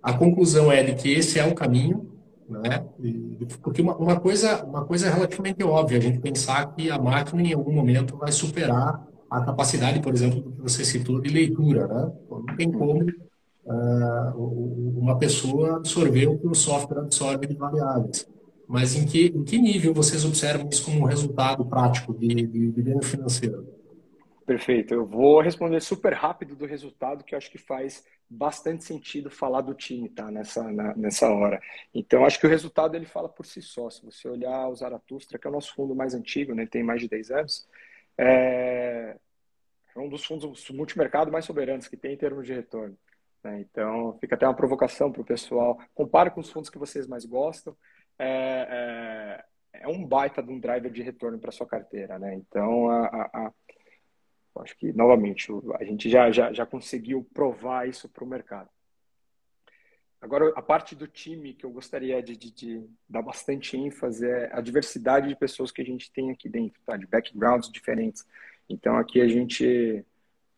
Speaker 2: a conclusão é de que esse é o caminho, né? porque uma, uma, coisa, uma coisa relativamente óbvia, a gente pensar que a máquina em algum momento vai superar a capacidade, por exemplo, que você citou de leitura, né? Não tem como uh, uma pessoa absorver o que o software absorve de variáveis mas em que, em que nível vocês observam isso como resultado prático de, ganho financeiro?
Speaker 3: Perfeito. Eu vou responder super rápido do resultado, que eu acho que faz bastante sentido falar do time, tá? Nessa, na, nessa hora. Então, acho que o resultado ele fala por si só. Se você olhar o Zaratustra, que é o nosso fundo mais antigo, né? Tem mais de 10 anos, é, é um dos fundos multimercado mais soberanos que tem em termos de retorno. Né? Então, fica até uma provocação para o pessoal. Compare com os fundos que vocês mais gostam é, é, é, um baita de um driver de retorno para sua carteira, né? Então, a, a, a, acho que, novamente, a gente já, já, já conseguiu provar isso para o mercado. Agora, a parte do time que eu gostaria de, de, de, dar bastante ênfase é a diversidade de pessoas que a gente tem aqui dentro, tá? de backgrounds diferentes. Então, aqui a gente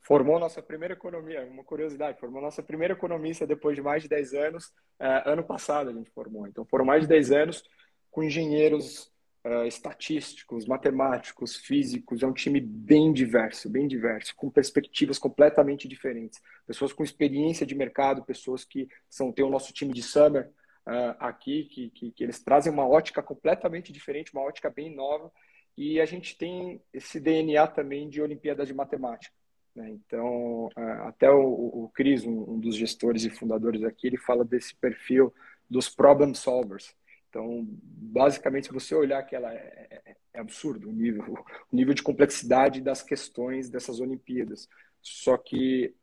Speaker 3: formou nossa primeira economia, uma curiosidade, formou nossa primeira economista depois de mais de 10 anos, uh, ano passado a gente formou. Então foram mais de 10 anos com engenheiros uh, estatísticos, matemáticos, físicos, é um time bem diverso, bem diverso, com perspectivas completamente diferentes. Pessoas com experiência de mercado, pessoas que são tem o nosso time de summer uh, aqui, que, que, que eles trazem uma ótica completamente diferente, uma ótica bem nova, e a gente tem esse DNA também de Olimpíada de Matemática. Né? Então, até o, o Cris, um, dos gestores e fundadores aqui, ele fala desse perfil dos problem solvers. Então, basicamente, se você olhar aquela é, é, é absurdo o nível, o nível de complexidade das questões dessas Olimpíadas. Só que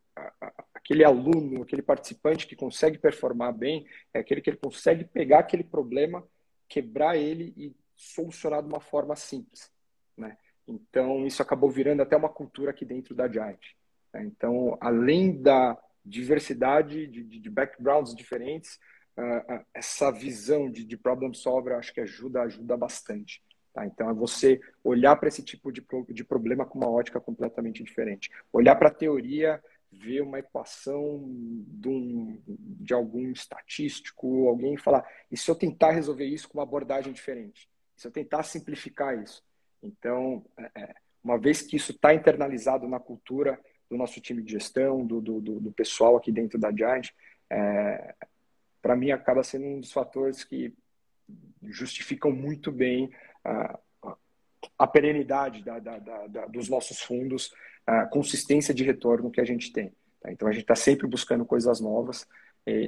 Speaker 3: aquele aluno, aquele participante que consegue performar bem, é aquele que ele consegue pegar aquele problema, quebrar ele e solucionar de uma forma simples, né? Então, isso acabou virando até uma cultura aqui dentro da Giant. Né? Então, além da diversidade de, de backgrounds diferentes, uh, essa visão de, de problem solver acho que ajuda, ajuda bastante. Tá? Então, é você olhar para esse tipo de, de problema com uma ótica completamente diferente. Olhar para a teoria, ver uma equação de, um, de algum estatístico, alguém falar, e se eu tentar resolver isso com uma abordagem diferente? Se eu tentar simplificar isso? Então, é, é, uma vez que isso está internalizado na cultura do nosso time de gestão, do, do, do pessoal aqui dentro da Giant, é, para mim acaba sendo um dos fatores que justificam muito bem a, a perenidade da, da, da, dos nossos fundos, a consistência de retorno que a gente tem. Tá? Então, a gente está sempre buscando coisas novas.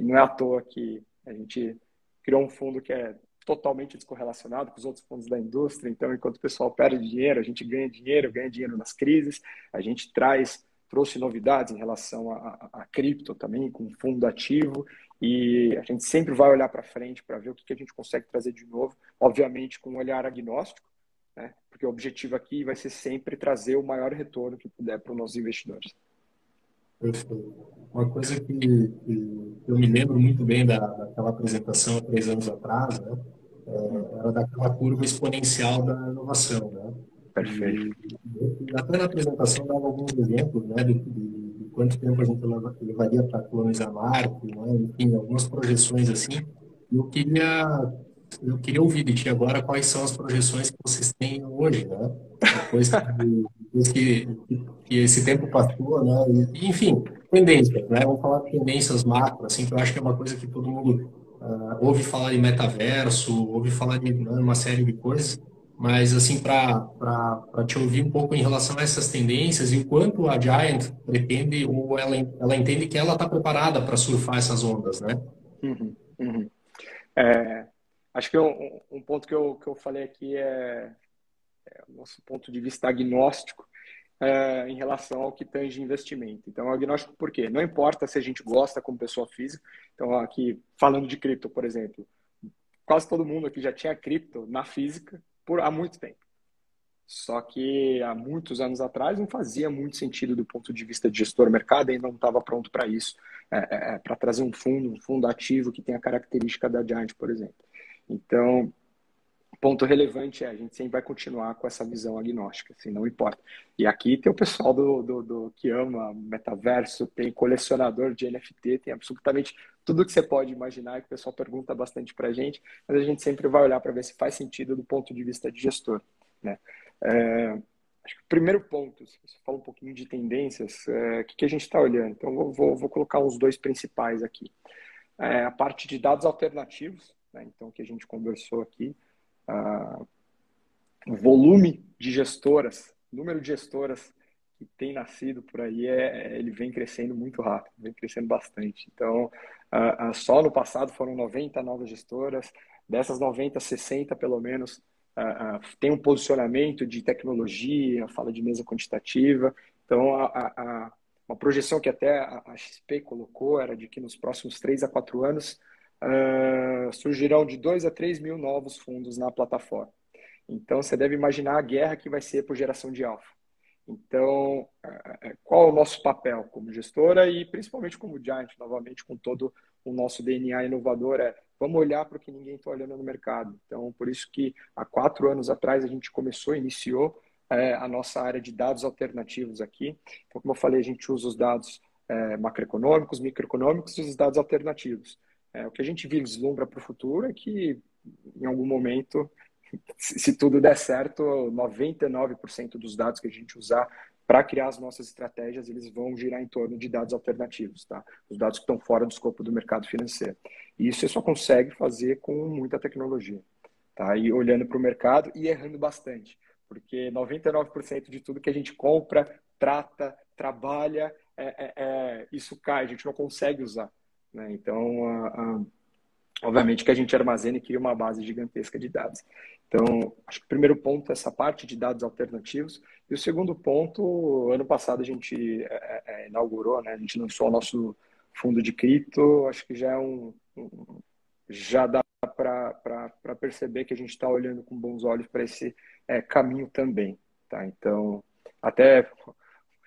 Speaker 3: não é à toa que a gente criou um fundo que é totalmente descorrelacionado com os outros pontos da indústria. Então, enquanto o pessoal perde dinheiro, a gente ganha dinheiro, ganha dinheiro nas crises. A gente traz, trouxe novidades em relação a, a, a cripto também, com fundo ativo. E a gente sempre vai olhar para frente para ver o que, que a gente consegue trazer de novo, obviamente com um olhar agnóstico, né? porque o objetivo aqui vai ser sempre trazer o maior retorno que puder para os nossos investidores.
Speaker 2: Perfeito. Uma coisa que, que, eu me lembro muito bem da, daquela apresentação há três anos atrás, né? É, era daquela curva exponencial da inovação, né?
Speaker 3: Perfeito.
Speaker 2: E, até na apresentação dava alguns exemplos, né, de, de, de quanto tempo a gente levaria para colonizar Marte, né? enfim, algumas projeções assim. Eu queria eu queria ouvir de ti agora quais são as projeções que vocês têm hoje, né? Depois que, depois que, que esse tempo passou, né? E, enfim, tendências, né? Vamos falar de tendências macro, assim, que eu acho que é uma coisa que todo mundo uh, ouve falar de metaverso, ouve falar de uma série de coisas, mas assim, para te ouvir um pouco em relação a essas tendências e o quanto a Giant pretende ou ela, ela entende que ela está preparada para surfar essas ondas, né?
Speaker 3: Uhum, uhum. É, acho que um, um, ponto que eu, que eu falei aqui é, é o nosso ponto de vista agnóstico é, em relação ao que tange investimento. Então, agnóstico por quê? Não importa se a gente gosta como pessoa física. Então, aqui, falando de cripto, por exemplo, quase todo mundo aqui já tinha cripto na física por há muito tempo. Só que há muitos anos atrás não fazia muito sentido do ponto de vista de gestor mercado, ainda não estava pronto para isso, é, é, é para trazer um fundo, um fundo ativo que tem a característica da Giant, por exemplo. Então, ponto relevante é a gente sempre vai continuar com essa visão agnóstica, assim, não importa. E aqui tem o pessoal do, do, do, que ama metaverso, tem colecionador de NFT, tem absolutamente tudo que você pode imaginar, que o pessoal pergunta bastante para a gente, mas a gente sempre vai olhar para ver se faz sentido do ponto de vista de gestor. Né? É, acho que o primeiro ponto, se você fala um pouquinho de tendências, é, o que, que a gente está olhando? Então, vou, vou, vou, colocar os dois principais aqui. É, a parte de dados alternativos, né? então, que a gente conversou aqui, volume de gestoras, número de gestoras que tem nascido por aí, é, ele vem crescendo muito rápido, vem crescendo bastante. Então, só no passado foram 90 novas gestoras, dessas 90, 60 pelo menos tem um posicionamento de tecnologia, fala de mesa quantitativa. Então, a, a, uma projeção que até a, XP colocou era de que nos próximos 3 a 4 anos surgirão de 2 a 3 mil novos fundos na plataforma. Então, você deve imaginar a guerra que vai ser por geração de alfa. Então, qual é o nosso papel como gestora e principalmente como Giant, novamente, com todo o nosso DNA inovador, é vamos olhar para o que ninguém está olhando no mercado. Então, por isso que há quatro anos atrás a gente começou, iniciou é, a nossa área de dados alternativos aqui. Então, como eu falei, a gente usa os dados é, macroeconômicos, microeconômicos e os dados alternativos. É, o que a gente vislumbra para o futuro é que, em algum momento, se tudo der certo, 99% dos dados que a gente usar para criar as nossas estratégias, eles vão girar em torno de dados alternativos, tá? Os dados que estão fora do escopo do mercado financeiro. E isso você só consegue fazer com muita tecnologia, tá? E olhando para o mercado e errando bastante, porque 99% de tudo que a gente compra, trata, trabalha, é, é, é, isso cai, a gente não consegue usar. Né? Então, a, a, obviamente que a gente armazena e cria uma base gigantesca de dados. Então, acho que o primeiro ponto é essa parte de dados alternativos. E o segundo ponto, ano passado a gente é, é, é inaugurou, né? a gente lançou o nosso fundo de cripto, acho que já é um, um já dá para perceber que a gente está olhando com bons olhos para esse é, caminho também. Tá? Então, até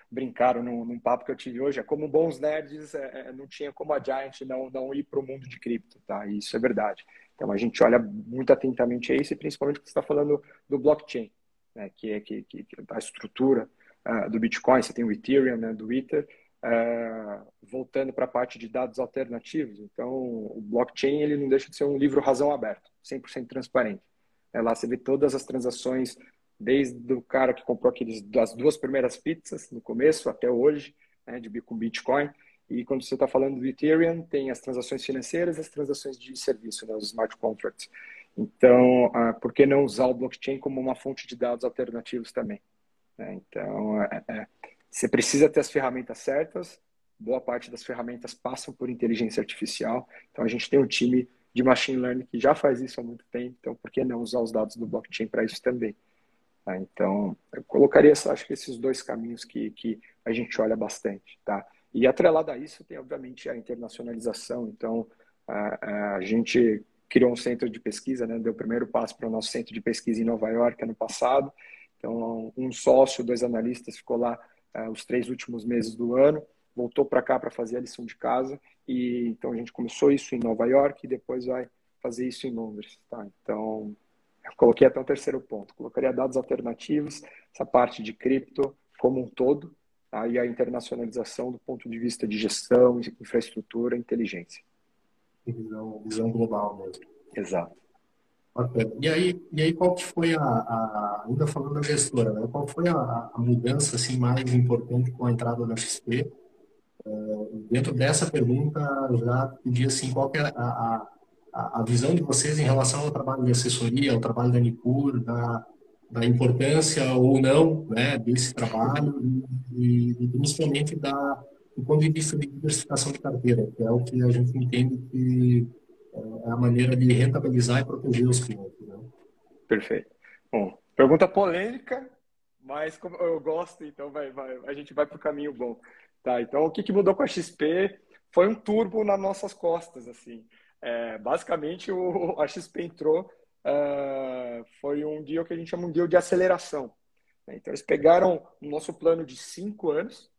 Speaker 3: brincaram num, num, papo que eu tive hoje, é como bons nerds, é, é não tinha como a Giant não, não ir para o mundo de cripto, tá? E isso é verdade. Então a gente olha muito atentamente a isso, e principalmente porque você está falando do blockchain, né? que é que, que, a estrutura uh, do Bitcoin, você tem o Ethereum, né? do Ether, uh, voltando para a parte de dados alternativos. Então o blockchain ele não deixa de ser um livro razão aberto, 100% transparente. É lá você vê todas as transações desde o cara que comprou aqueles, das duas primeiras pizzas no começo até hoje, né, de, com Bitcoin. E quando você está falando do Ethereum, tem as transações financeiras as transações de serviço, né, os smart contracts. Então, ah, por que não usar o blockchain como uma fonte de dados alternativos também? Né? Então, é, é, você precisa ter as ferramentas certas, boa parte das ferramentas passam por inteligência artificial. Então, a gente tem um time de machine learning que já faz isso há muito tempo. Então, por que não usar os dados do blockchain para isso também? Tá? Então, eu colocaria, acho que esses dois caminhos que, que a gente olha bastante. Tá? E atrelado a isso, tem obviamente a internacionalização. Então, a, a gente criou um centro de pesquisa, né? deu o primeiro passo para o nosso centro de pesquisa em Nova York ano passado. Então, um sócio, dois analistas ficou lá uh, os três últimos meses do ano, voltou para cá para fazer a lição de casa. E então a gente começou isso em Nova York e depois vai fazer isso em Londres. Tá? Então, coloquei até um terceiro ponto. Colocaria dados alternativos, essa parte de cripto como um todo, tá? e a internacionalização do ponto de vista de gestão, infraestrutura, inteligência.
Speaker 2: Visão, visão global mesmo.
Speaker 3: Exato.
Speaker 2: E aí, e aí qual que foi a, a ainda falando da gestora, né? qual foi a, a, mudança assim mais importante com a entrada da XP dentro dessa pergunta, já pedi assim, qual é a, a, a, visão de vocês em relação ao trabalho de assessoria, ao trabalho da Nipur, da, da importância ou não né, desse trabalho e, e, principalmente da, do ponto de vista de diversificação de carteira, que é o que a gente entende que é a maneira de rentabilizar e proteger os clientes. Né?
Speaker 3: Perfeito. Bom, pergunta polêmica, mas como eu gosto, então vai, vai, a gente vai para o caminho bom. Tá, então, o que, que mudou com a XP foi um turbo nas nossas costas, assim. É, basicamente, o, a XP entrou, uh, foi um dia que a gente chama um dia de aceleração. Né? Então, eles pegaram o nosso plano de cinco anos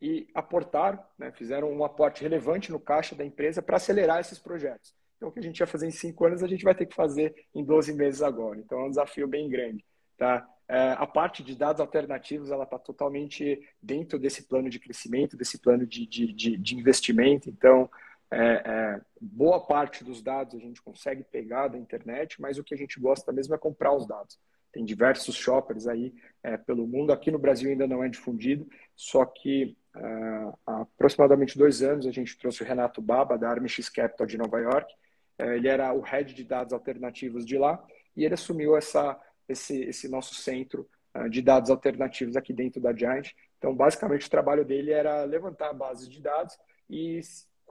Speaker 3: e aportaram, né? fizeram um aporte relevante no caixa da empresa para acelerar esses projetos. Então, o que a gente ia fazer em cinco anos, a gente vai ter que fazer em 12 meses agora. Então, é um desafio bem grande. Tá? É, a parte de dados alternativos ela está totalmente dentro desse plano de crescimento, desse plano de, de, de, de investimento. Então, é, é, boa parte dos dados a gente consegue pegar da internet, mas o que a gente gosta mesmo é comprar os dados. Tem diversos shoppers aí é, pelo mundo. Aqui no Brasil ainda não é difundido, só que é, há aproximadamente dois anos a gente trouxe o Renato Baba, da Armix Capital de Nova York. É, ele era o head de dados alternativos de lá e ele assumiu essa esse, esse nosso centro uh, de dados alternativos aqui dentro da Giant. Então, basicamente, o trabalho dele era levantar a base de dados e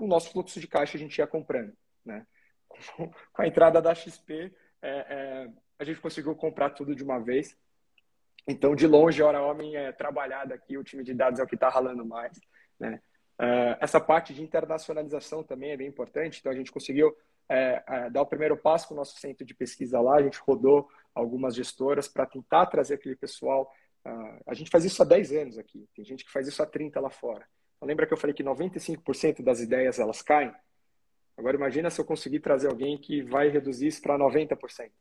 Speaker 3: com o nosso fluxo de caixa a gente ia comprando. Né? Com a entrada da XP, é, é, a gente conseguiu comprar tudo de uma vez. Então, de longe, a Hora Homem é trabalhada aqui, o time de dados é o que está ralando mais. Né? Uh, essa parte de internacionalização também é bem importante. Então, a gente conseguiu é, é, dar o primeiro passo com o nosso centro de pesquisa lá. A gente rodou algumas gestoras para tentar trazer aquele pessoal. Uh, a gente faz isso há 10 anos aqui, tem gente que faz isso há 30 lá fora. Lembra que eu falei que 95% das ideias elas caem? Agora imagina se eu conseguir trazer alguém que vai reduzir isso para 90%.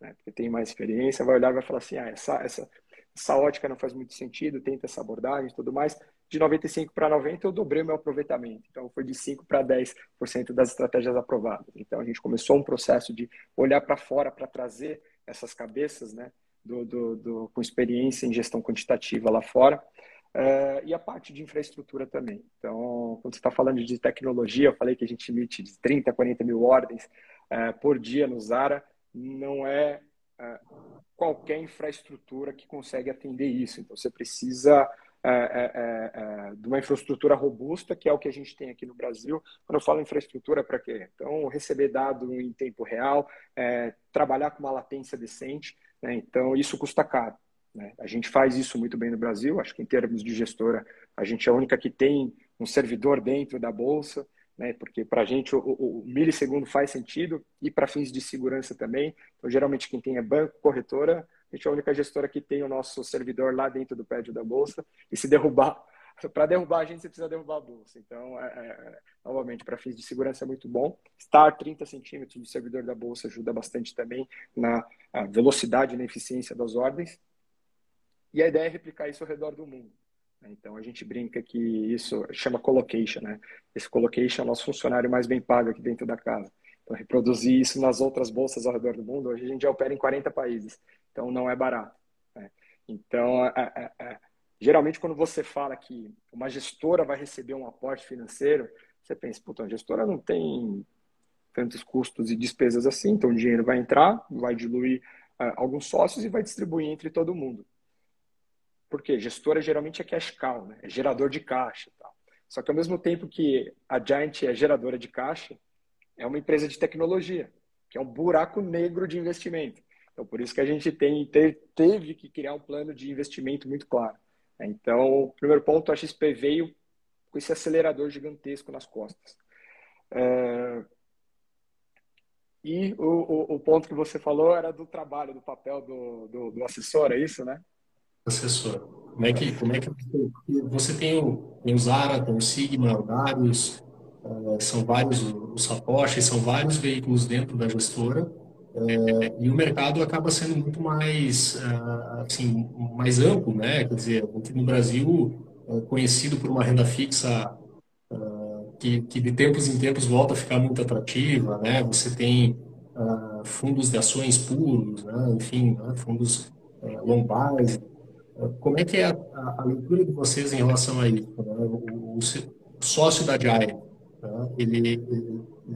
Speaker 3: Né? Porque tem mais experiência, vai olhar e vai falar assim, ah, essa, essa, essa ótica não faz muito sentido, tenta essa abordagem e tudo mais. De 95 para 90 eu dobrei o meu aproveitamento. Então foi de 5 para 10% das estratégias aprovadas. Então a gente começou um processo de olhar para fora para trazer essas cabeças, né, do, do, do, com experiência em gestão quantitativa lá fora. Uh, e a parte de infraestrutura também. Então, quando você está falando de tecnologia, eu falei que a gente emite de 30 a 40 mil ordens uh, por dia no Zara, não é uh, qualquer infraestrutura que consegue atender isso. Então, você precisa de uma infraestrutura robusta, que é o que a gente tem aqui no Brasil. Quando eu falo infraestrutura, para quê? Então, receber dado em tempo real, trabalhar com uma latência decente. Né? Então, isso custa caro. Né? A gente faz isso muito bem no Brasil. Acho que, em termos de gestora, a gente é a única que tem um servidor dentro da bolsa. Né? Porque para a gente o, o, milissegundo faz sentido e para fins de segurança também. Então, geralmente, quem tem é banco, corretora, a gente é a única gestora que tem o nosso servidor lá dentro do prédio da bolsa e se derrubar para derrubar a gente você precisa derrubar a bolsa. Então, é, é, é novamente, para fins de segurança é muito bom. Estar 30 centímetros do servidor da bolsa ajuda bastante também na velocidade e na eficiência das ordens. E a ideia é replicar isso ao redor do mundo. Né? Então, a gente brinca que isso chama colocation. Né? Esse colocation é o nosso funcionário mais bem pago aqui dentro da casa. Então, reproduzir isso nas outras bolsas ao redor do mundo, hoje a gente já opera em 40 países. Então, não é barato. Né? Então, é, é, é, geralmente, quando você fala que uma gestora vai receber um aporte financeiro, você pensa, puta, a gestora não tem tantos custos e despesas assim, então o dinheiro vai entrar, vai diluir uh, alguns sócios e vai distribuir entre todo mundo. Porque gestora geralmente é cash cow, né? é gerador de caixa. Tal. Só que ao mesmo tempo que a Giant é geradora de caixa, é uma empresa de tecnologia, que é um buraco negro de investimento. Então, por isso que a gente tem, teve que criar um plano de investimento muito claro. Então, o primeiro ponto, a XP veio com esse acelerador gigantesco nas costas. É... E o, o, o, ponto que você falou era do trabalho, do papel do, do, do assessor, é isso, né?
Speaker 2: Assessor. Como é que, como é que você tem o, tem o Zara, tem o Sigma, o Darius, uh, são vários os Sapoche, são vários veículos dentro da gestora é, e o mercado acaba sendo muito mais, uh, assim, mais amplo, né? Quer dizer, aqui no Brasil é conhecido por uma renda fixa uh, que, que, de tempos em tempos volta a ficar muito atrativa, né? Você tem uh, fundos de ações puros, né? enfim, né? fundos base, como é que é a, a, leitura de vocês em relação a isso? Né? O, o, o, sócio da Jai, né? ele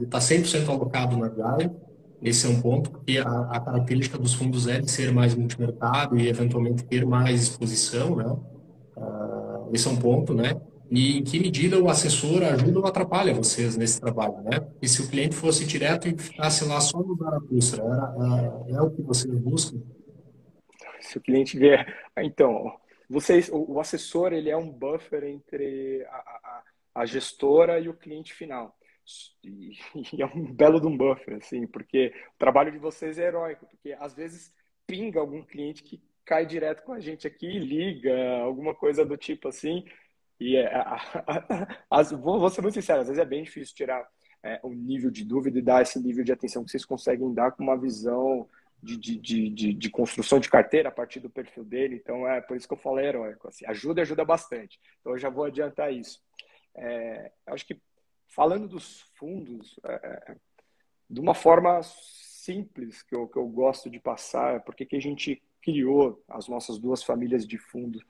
Speaker 2: está 100% alocado na Jai, esse é um ponto, porque a, a, característica dos fundos é de ser mais multimercado e eventualmente ter mais exposição, né? Uh, esse é um ponto, né? E em que medida o assessor ajuda ou atrapalha vocês nesse trabalho, né? E se o cliente fosse direto e ficasse lá só no Zaratustra, é, é o que vocês buscam?
Speaker 3: Se o cliente vier... Então, vocês, o, o assessor, ele é um buffer entre a, a, a gestora e o cliente final. E, e, é um belo de um buffer, assim, porque o trabalho de vocês é heróico, porque às vezes pinga algum cliente que cai direto com a gente aqui, liga, alguma coisa do tipo assim, e é, a, a, a, vou, vou ser muito sincero, às vezes é bem difícil tirar é, um nível de dúvida e dar esse nível de atenção que vocês conseguem dar com uma visão de, de, de, de, construção de carteira a partir do perfil dele. Então, é por isso que eu falei heróico. Assim, ajuda ajuda bastante. Então, eu já vou adiantar isso. É, acho que falando dos fundos, é, é, de uma forma simples que eu, que eu gosto de passar, porque que a gente criou as nossas duas famílias de fundos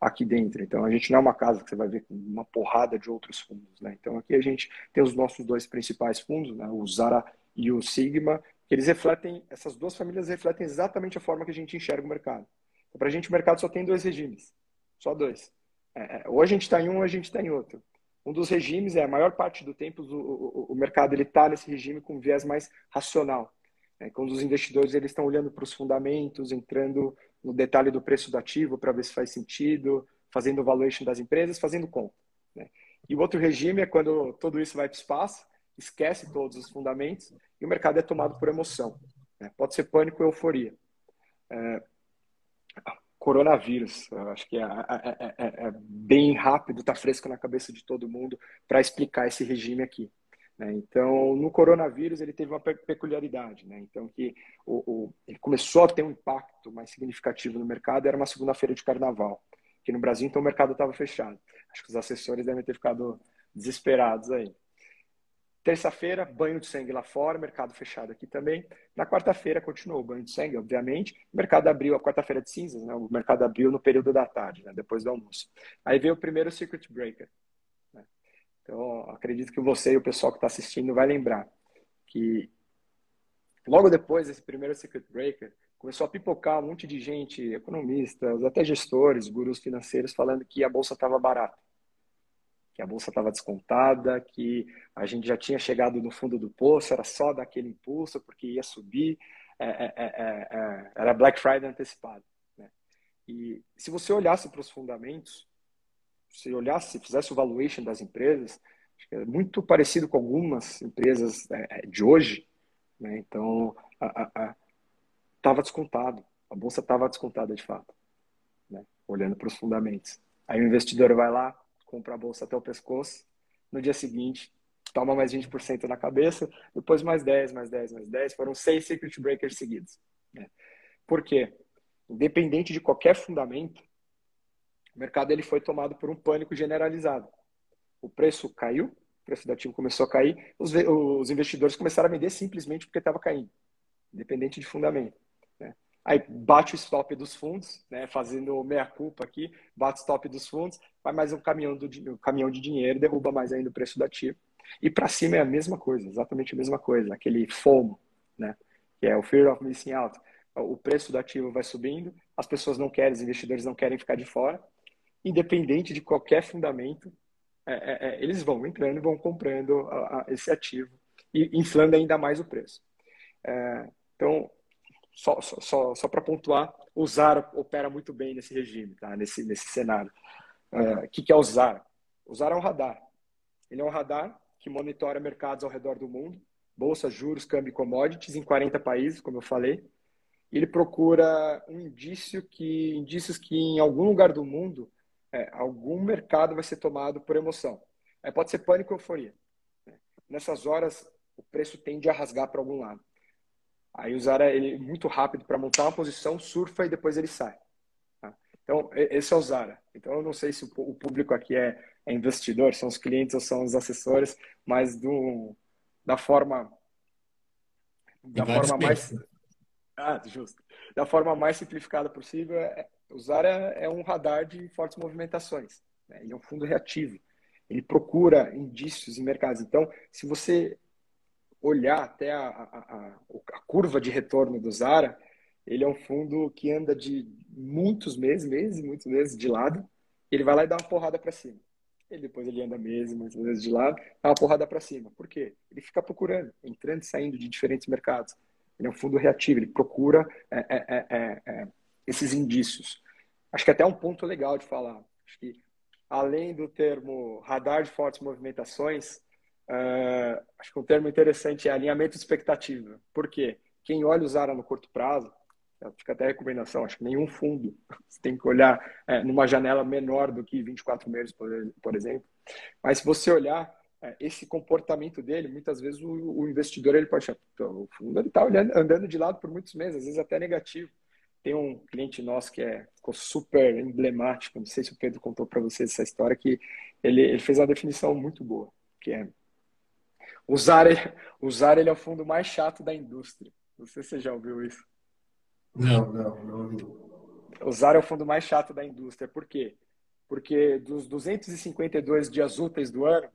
Speaker 3: aqui dentro. Então, a gente não é uma casa que você vai ver com uma porrada de outros fundos. Né? Então, aqui a gente tem os nossos dois principais fundos, né? o Zara e o Sigma, que eles refletem, essas duas famílias refletem exatamente a forma que a gente enxerga o mercado. Então, Para a gente, o mercado só tem dois regimes, só dois. É, é ou a gente está em um ou a gente está em outro. Um dos regimes é, a maior parte do tempo, o, o, o mercado está nesse regime com viés mais racional. Né? Quando os investidores eles estão olhando para os fundamentos, entrando no detalhe do preço do ativo para ver se faz sentido, fazendo valuation das empresas, fazendo conta. Né? E o outro regime é quando todo isso vai para o espaço, esquece todos os fundamentos e o mercado é tomado por emoção. Né? Pode ser pânico ou euforia. É, coronavírus, acho que é, é, é, é bem rápido, está fresco na cabeça de todo mundo para explicar esse regime aqui. Né? Então, no coronavírus, ele teve uma peculiaridade. Né? Então, que o, o, ele começou a ter um impacto mais significativo no mercado, era uma segunda-feira de carnaval. Que no Brasil, então, o mercado estava fechado. Acho que os assessores devem ter ficado desesperados aí. Terça-feira, banho de sangue lá fora, mercado fechado aqui também. Na quarta-feira, continuou o banho de sangue, obviamente. O mercado abriu a quarta-feira de cinzas, né? o mercado abriu no período da tarde, né? depois do almoço. Aí veio o primeiro circuit breaker, então, acredito que você e o pessoal que está assistindo vai lembrar que logo depois desse primeiro Secret Breaker, começou a pipocar um monte de gente, economistas, até gestores, gurus financeiros, falando que a bolsa estava barata, que a bolsa estava descontada, que a gente já tinha chegado no fundo do poço, era só daquele impulso porque ia subir, é, é, é, é, é era Black Friday antecipado. Né? E se você olhasse para os fundamentos, se olhasse, fizesse o valuation das empresas, é muito parecido com algumas empresas de hoje, né? então estava descontado, a bolsa estava descontada de fato, né? olhando para os fundamentos. Aí o investidor vai lá, compra a bolsa até o pescoço, no dia seguinte toma mais 20% na cabeça, depois mais 10, mais 10, mais 10, foram seis circuit breakers seguidos. Né? Por quê? Independente de qualquer fundamento, o mercado ele foi tomado por um pânico generalizado. O preço caiu, o preço do ativo começou a cair, os, os investidores começaram a vender simplesmente porque estava caindo, independente de fundamento. Aí bate o stop dos fundos, né? fazendo meia-culpa aqui, bate o stop dos fundos, vai mais um caminhão, do, um caminhão de dinheiro, derruba mais ainda o preço do ativo. E para cima é a mesma coisa, exatamente a mesma coisa, aquele FOMO, né? que é o Fear of Missing Out. O preço do ativo vai subindo, as pessoas não querem, os investidores não querem ficar de fora, independente de qualquer fundamento, é, é, é, eles vão entrando e vão comprando a, a, esse ativo e inflando ainda mais o preço. É, então, só, só, só para pontuar, o Zara opera muito bem nesse regime, tá? nesse, nesse cenário. O é, que, que é o Zara? O Zara é um radar. Ele é um radar que monitora mercados ao redor do mundo, bolsa, juros, câmbio e commodities em 40 países, como eu falei. Ele procura um indício que, indícios que em algum lugar do mundo é, algum mercado vai ser tomado por emoção. É, pode ser pânico ou euforia. Né? Nessas horas, o preço tende a rasgar para algum lado. Aí o Zara ele é muito rápido para montar uma posição, surfa e depois ele sai. Tá? Então, esse é o Zara. Então, eu não sei se o público aqui é, é investidor, são os clientes ou são os assessores, mas do, da forma da forma mais ah, justo. Da forma mais simplificada possível, é, O Zara é um radar de fortes movimentações. Né? Ele é um fundo reativo. Ele procura indícios em mercados. Então, se você olhar até a, a, a, curva de retorno do Zara, ele é um fundo que anda de muitos meses, meses, muitos meses de lado. Ele vai lá e dá uma porrada para cima. Ele depois ele anda meses, muitas vezes de lado, dá uma porrada para cima. Por quê? Ele fica procurando, entrando e saindo de diferentes mercados. Ele é um fundo reativo, ele procura é, é, é, é, é esses indícios. Acho que até é um ponto legal de falar. Acho que além do termo radar de fortes movimentações, uh, acho que um termo interessante é alinhamento de expectativa. Por quê? Quem olha o Zara no curto prazo, fica até recomendação, acho que nenhum fundo você tem que olhar é, numa janela menor do que 24 meses, por, por exemplo. Mas se você olhar é, esse comportamento dele, muitas vezes o, o investidor ele pode achar, o fundo está andando de lado por muitos meses, às vezes até negativo. Tem um cliente nosso que é, ficou super emblemático, não sei se o Pedro contou para vocês essa história, que ele, ele fez uma definição muito boa, que é usar, usar ele é o fundo mais chato da indústria. Não sei se você já ouviu isso.
Speaker 2: Não, não, não ouvi.
Speaker 3: Usar é o fundo mais chato da indústria. Por quê? Porque dos 252 dias úteis do ano,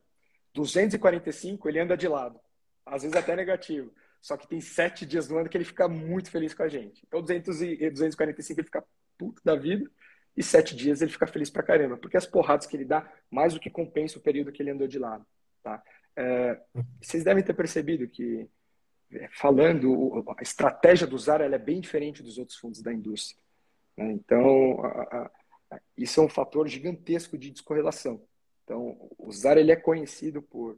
Speaker 3: 245 ele anda de lado. Às vezes até negativo. Só que tem sete dias do ano que ele fica muito feliz com a gente. Então, 200 e 245 ele fica puto da vida. E sete dias ele fica feliz pra caramba. Porque as porradas que ele dá, mais do que compensa o período que ele andou de lado. Tá? É, vocês devem ter percebido que é, falando, a estratégia do Zara é bem diferente dos outros fundos da indústria. Né? Então, a, a, isso é um fator gigantesco de descorrelação. Então, o Zara ele é conhecido por,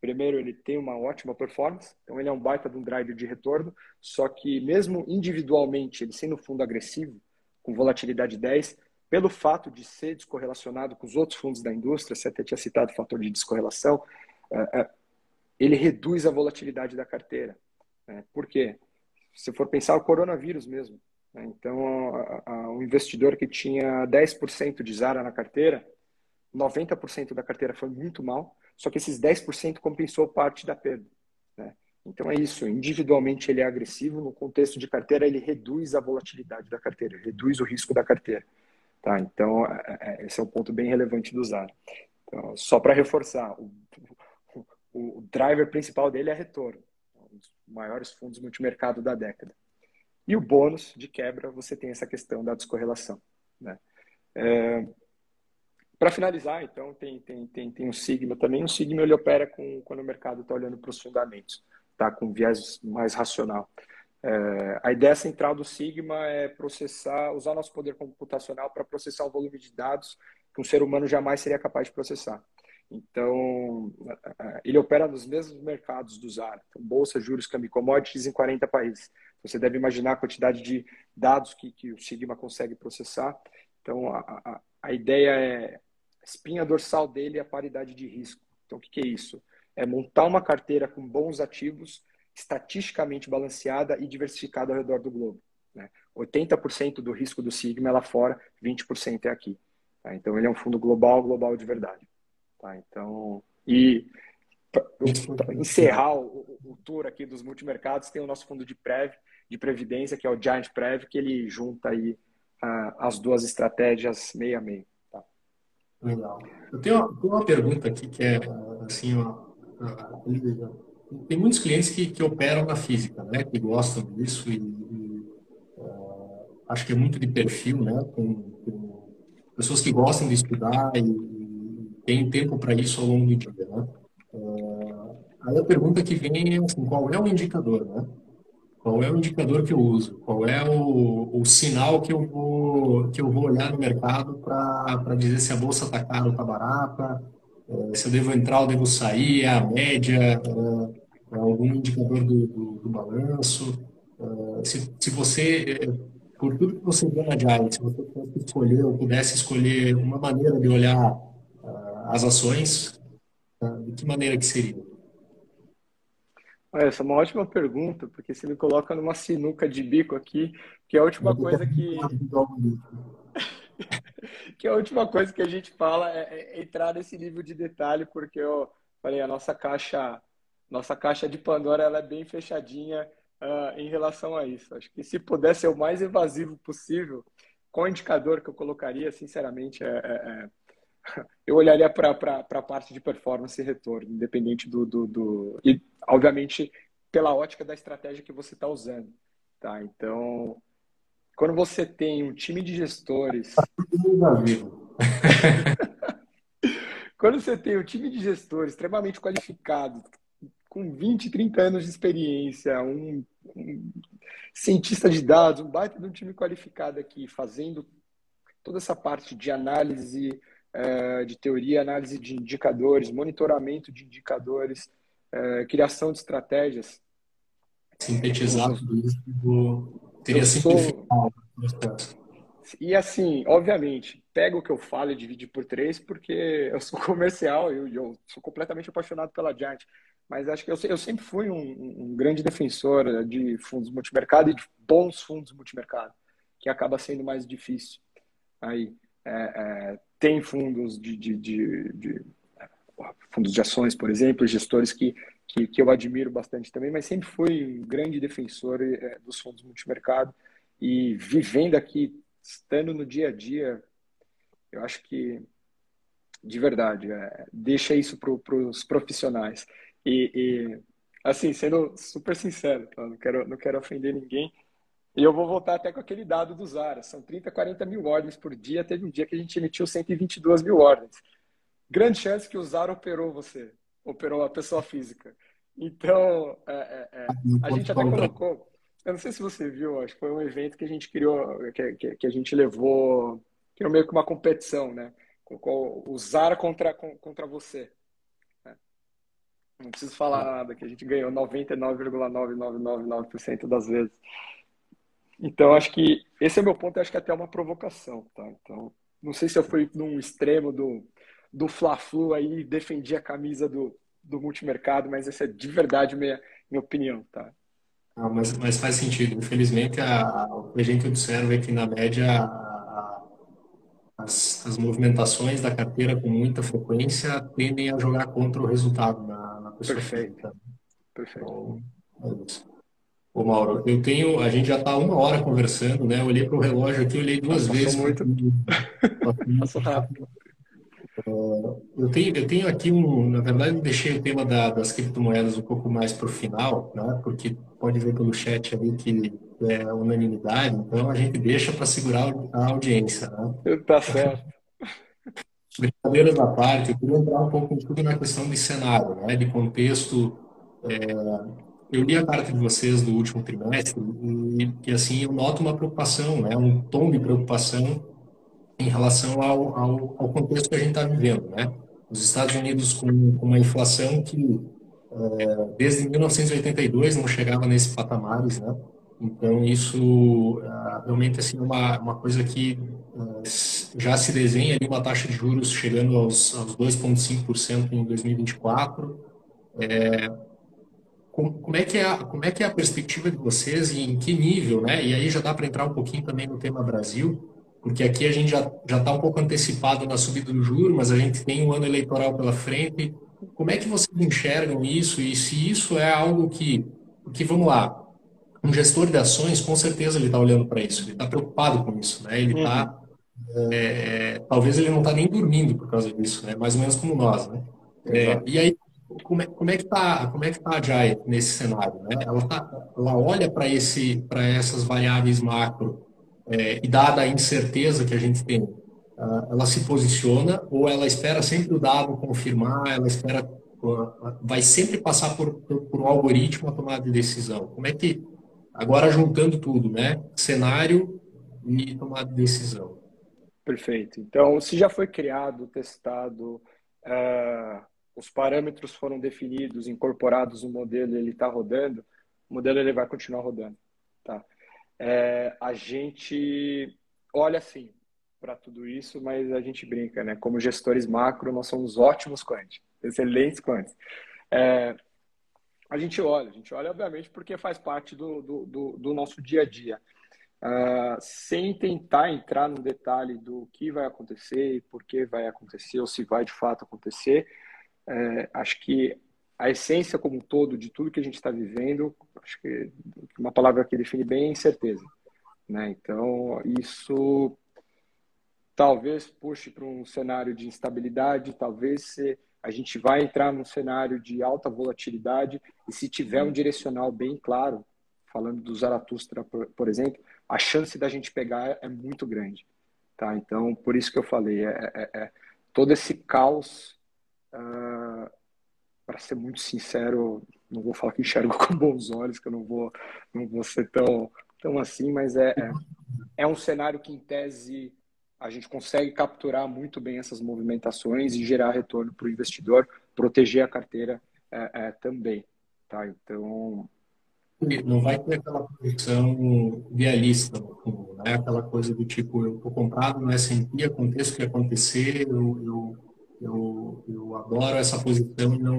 Speaker 3: primeiro, ele tem uma ótima performance, então ele é um baita de um driver de retorno, só que mesmo individualmente, ele sendo um fundo agressivo, com volatilidade 10, pelo fato de ser descorrelacionado com os outros fundos da indústria, você até tinha citado o fator de descorrelação, ele reduz a volatilidade da carteira. Né? Por quê? Se for pensar o coronavírus mesmo. Né? Então, o investidor que tinha 10% de Zara na carteira, 90% da carteira foi muito mal, só que esses 10% compensou parte da perda. Né? Então é isso, individualmente ele é agressivo, no contexto de carteira ele reduz a volatilidade da carteira, reduz o risco da carteira. Tá? Então é, é, esse é um ponto bem relevante do Zara. Então, só para reforçar, o, o driver principal dele é retorno, um dos maiores fundos multimercado da década. E o bônus de quebra, você tem essa questão da descorrelação. Né? É, para finalizar, então, tem, tem, tem, tem o Sigma também. O Sigma ele opera com, quando o mercado está olhando para os fundamentos, tá? com viés mais racional. É, a ideia central do Sigma é processar, usar nosso poder computacional para processar um volume de dados que um ser humano jamais seria capaz de processar. Então, ele opera nos mesmos mercados do Zara, então, bolsa, juros, câmbio commodities em 40 países. Você deve imaginar a quantidade de dados que, que o Sigma consegue processar. Então, a, a, a ideia é espinha dorsal dele é a paridade de risco. Então, o que, que é isso? É montar uma carteira com bons ativos, estatisticamente balanceada e diversificada ao redor do globo. Né? 80% do risco do Sigma é lá fora, 20% é aqui. Tá? Então, ele é um fundo global, global de verdade. Tá? Então, e para encerrar o, o, tour aqui dos multimercados, tem o nosso fundo de Prev, de previdência, que é o Giant Prev, que ele junta aí as duas estratégias meio a meio. Tá?
Speaker 2: Legal. Eu tenho uma, tenho uma, pergunta aqui que é assim, uma, tem muitos clientes que, que operam na física, né, que gostam disso e, e uh, acho que é muito de perfil, né, com, com pessoas que gostam de estudar e tem tempo para isso ao longo do dia, né? Uh, aí a pergunta que vem é assim, qual é o indicador, né? Qual é o indicador que eu uso? Qual é o, o sinal que eu vou que eu vou olhar no mercado para dizer se a bolsa está cara ou está barata? Uh, se eu devo entrar ou devo sair? É a média? Uh, é algum indicador do, do, do balanço? se, se você por tudo que você vê na Giant, se você pudesse escolher pudesse escolher uma maneira de olhar as ações, tá? de que maneira que seria?
Speaker 3: Essa é uma ótima pergunta, porque você me coloca numa sinuca de bico aqui, que é a última coisa que. que é a última coisa que a gente fala é, é entrar nesse nível de detalhe, porque eu falei, a nossa caixa, nossa caixa de Pandora ela é bem fechadinha uh, em relação a isso. Acho que se puder ser o mais evasivo possível, qual indicador que eu colocaria, sinceramente, é, é, é eu olharia para a parte de performance e retorno, independente do, do, do, E, obviamente, pela ótica da estratégia que você está usando. Tá? Então, quando você tem um time de gestores. quando você tem um time de gestores extremamente qualificado, com 20, 30 anos de experiência, um, um cientista de dados, um baita de um time qualificado aqui, fazendo toda essa parte de análise de teoria, análise de indicadores, monitoramento de indicadores, uh, criação de estratégias.
Speaker 2: Sintetizar tudo isso teria simplificado.
Speaker 3: E assim, obviamente, pega o que eu falo e divide por três, porque eu sou comercial e eu, eu, sou completamente apaixonado pela Giant. Mas acho que eu, eu sempre fui um, um, grande defensor de fundos multimercado e de bons fundos multimercado, que acaba sendo mais difícil. Aí, é, é, tem fundos de, de, de, de, fundos de ações, por exemplo, gestores que, que, que, eu admiro bastante também, mas sempre fui um grande defensor é, dos fundos multimercado e vivendo aqui, estando no dia a dia, eu acho que de verdade, é, deixa isso para os profissionais. E, e, assim, sendo super sincero, tá? não, quero, não quero ofender ninguém, e eu vou voltar até com aquele dado do Zara. São 30, 40 mil ordens por dia. Teve um dia que a gente emitiu 122 mil ordens. Grande chance que o Zara operou você, operou a pessoa física. Então, é, é, é, a gente até colocou. Eu não sei se você viu, acho que foi um evento que a gente criou, que, que, que a gente levou, que era meio que uma competição, né? Colocou o Zara contra, contra você. Né? Não preciso falar nada, que a gente ganhou 99,9999% das vezes. Então, acho que esse é meu ponto, acho que é até uma provocação, tá? Então, não sei se eu fui num extremo do, do Fla-Flu aí defendi a camisa do, do multimercado, mas essa é de verdade minha, minha opinião, tá?
Speaker 2: Não, mas, mas faz sentido. Infelizmente, a, o que a gente observa é que, na média, a, as, as movimentações da carteira com muita frequência tendem a jogar contra o resultado na, na pessoa.
Speaker 3: Perfeito. Perfeito. Então,
Speaker 2: é isso. Ô Mauro, eu tenho, a gente já está uma hora conversando, né? Eu olhei para o relógio aqui, olhei duas vezes.
Speaker 3: muito. Passou rápido.
Speaker 2: Eu tenho, eu tenho aqui um, na verdade, eu deixei o tema da, das criptomoedas um pouco mais para o final, né? Porque pode ver pelo chat ali que é unanimidade, então a gente deixa para segurar a audiência, né?
Speaker 3: Tá certo.
Speaker 2: Brincadeiras à parte, eu queria entrar um pouco tudo na questão de cenário, né? De contexto. É, eu li a carta de vocês do último trimestre e, e assim eu noto uma preocupação, né, um tom de preocupação em relação ao, ao, ao contexto que a gente está vivendo, né? Os Estados Unidos com, com uma inflação que é, desde 1982 não chegava nesses patamares, né? Então isso é, realmente assim uma uma coisa que é, já se desenha ali uma taxa de juros chegando aos, aos 2,5% em 2024. É, como, é que é a, como é que é a perspectiva de vocês e em que nível, né? E aí já dá para entrar um pouquinho também no tema Brasil, porque aqui a gente já já está um pouco antecipado na subida do juro, mas a gente tem um ano eleitoral pela frente. Como é que vocês enxergam isso e se isso é algo que, que vamos lá, um gestor de ações com certeza ele está olhando para isso, ele está preocupado com isso, né? Ele está uhum. é, é, talvez ele não está nem dormindo por causa disso, né? Mais ou menos como nós, né? É, e aí como é, como é que está como é que tá a Jai nesse cenário né? Ela tá, ela olha para esse para essas variáveis macro é, e dada a incerteza que a gente tem uh, ela se posiciona ou ela espera sempre o dado confirmar ela espera uh, vai sempre passar por, por, por um algoritmo a tomada de decisão. Como é que agora juntando tudo né? Cenário e tomada de decisão.
Speaker 3: Perfeito. Então se já foi criado testado os parâmetros foram definidos, incorporados no modelo, ele está rodando, o modelo ele vai continuar rodando, tá? É, a gente olha assim para tudo isso, mas a gente brinca, né? Como gestores macro, nós somos ótimos quantos, excelentes quantos. É, a gente olha, a gente olha obviamente porque faz parte do, do, do, do nosso dia a dia. Uh, sem tentar entrar no detalhe do que vai acontecer e por que vai acontecer ou se vai de fato acontecer, é, acho que a essência como um todo de tudo que a gente está vivendo, acho que uma palavra que define bem é incerteza. Né? Então, isso talvez puxe para um cenário de instabilidade, talvez a gente vai entrar num cenário de alta volatilidade e se tiver um direcional bem claro, falando do Zaratustra, por, por exemplo, a chance da gente pegar é muito grande. Tá? Então, por isso que eu falei, é, é, é todo esse caos, ah, para ser muito sincero, não vou falar que enxergo com bons olhos, que eu não vou, não vou ser tão, tão assim, mas é, é, é um cenário que, em tese, a gente consegue capturar muito bem essas movimentações e gerar retorno para o investidor, proteger a carteira é, é, também. Tá? Então,
Speaker 2: não vai ter aquela posição realista né? Aquela coisa do tipo, eu estou comprado no S&P, aconteça o que acontecer, eu, eu, eu, eu, adoro essa posição e não,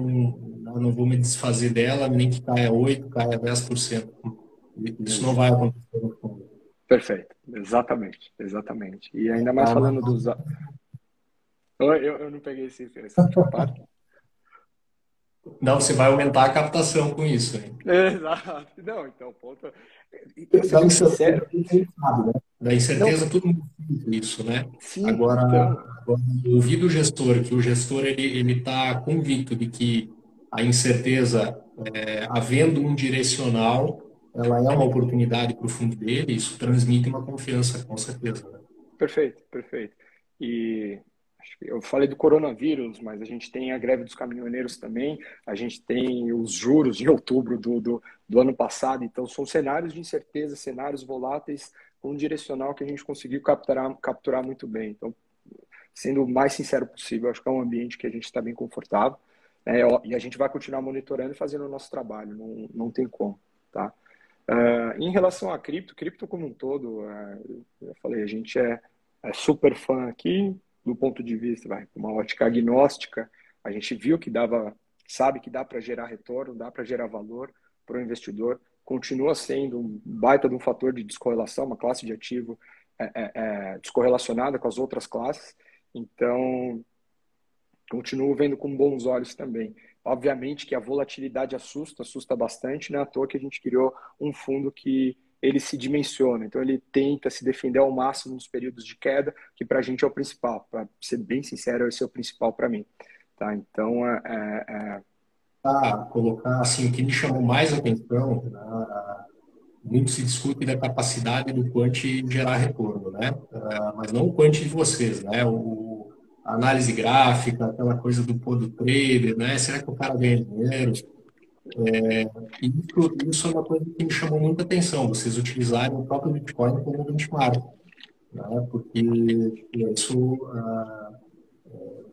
Speaker 2: não vou me desfazer dela, nem que caia 8%, caia 10%. Isso não vai acontecer no fundo.
Speaker 3: Perfeito, exatamente, exatamente. E ainda mais ah, falando dos... Eu, eu não peguei esse, essa parte.
Speaker 2: Não, você vai aumentar a captação com isso. Hein?
Speaker 3: Exato. Não, então, ponto.
Speaker 2: Da incerteza, sabe, né? Da incerteza não. todo mundo isso, né? Sim, agora, então... agora, ouvir do gestor, que o gestor ele está convicto de que a incerteza, é, havendo um direcional, ela é uma oportunidade para o fundo dele, isso transmite uma confiança, com certeza. Né?
Speaker 3: Perfeito, perfeito. E eu falei do coronavírus, mas a gente tem a greve dos caminhoneiros também, a gente tem os juros em outubro do, do, do ano passado, então são cenários de incerteza, cenários voláteis, com um direcional que a gente conseguiu capturar, capturar muito bem. Então, sendo o mais sincero possível, acho que é um ambiente que a gente está bem confortável, né, e a gente vai continuar monitorando e fazendo o nosso trabalho, não, não tem como, tá? Uh, em relação a cripto, cripto como um todo, uh, eu falei, a gente é, é super fã aqui, do ponto de vista, vai, uma ótica agnóstica, a gente viu que dava, sabe que dá para gerar retorno, dá para gerar valor para o investidor, continua sendo um baita de um fator de descorrelação, uma classe de ativo é, é, é, descorrelacionada com as outras classes, então continuo vendo com bons olhos também. Obviamente que a volatilidade assusta, assusta bastante, não é à toa que a gente criou um fundo que ele se dimensiona. Então, ele tenta se defender ao máximo nos períodos de queda, que para a gente é o principal. Para ser bem sincero, esse é o principal para mim. Tá? Então, é, é, é...
Speaker 2: Ah, colocar assim, o que me chamou mais atenção, né, muito se discute da capacidade do quant gerar retorno, né? Uh, mas não o quant de vocês, né? O, a análise gráfica, aquela coisa do pôr do trader, né? Será que o cara ganha dinheiro? É, isso, isso é uma coisa que me chamou muita atenção, vocês utilizarem o próprio Bitcoin como benchmark, né? porque isso, ah,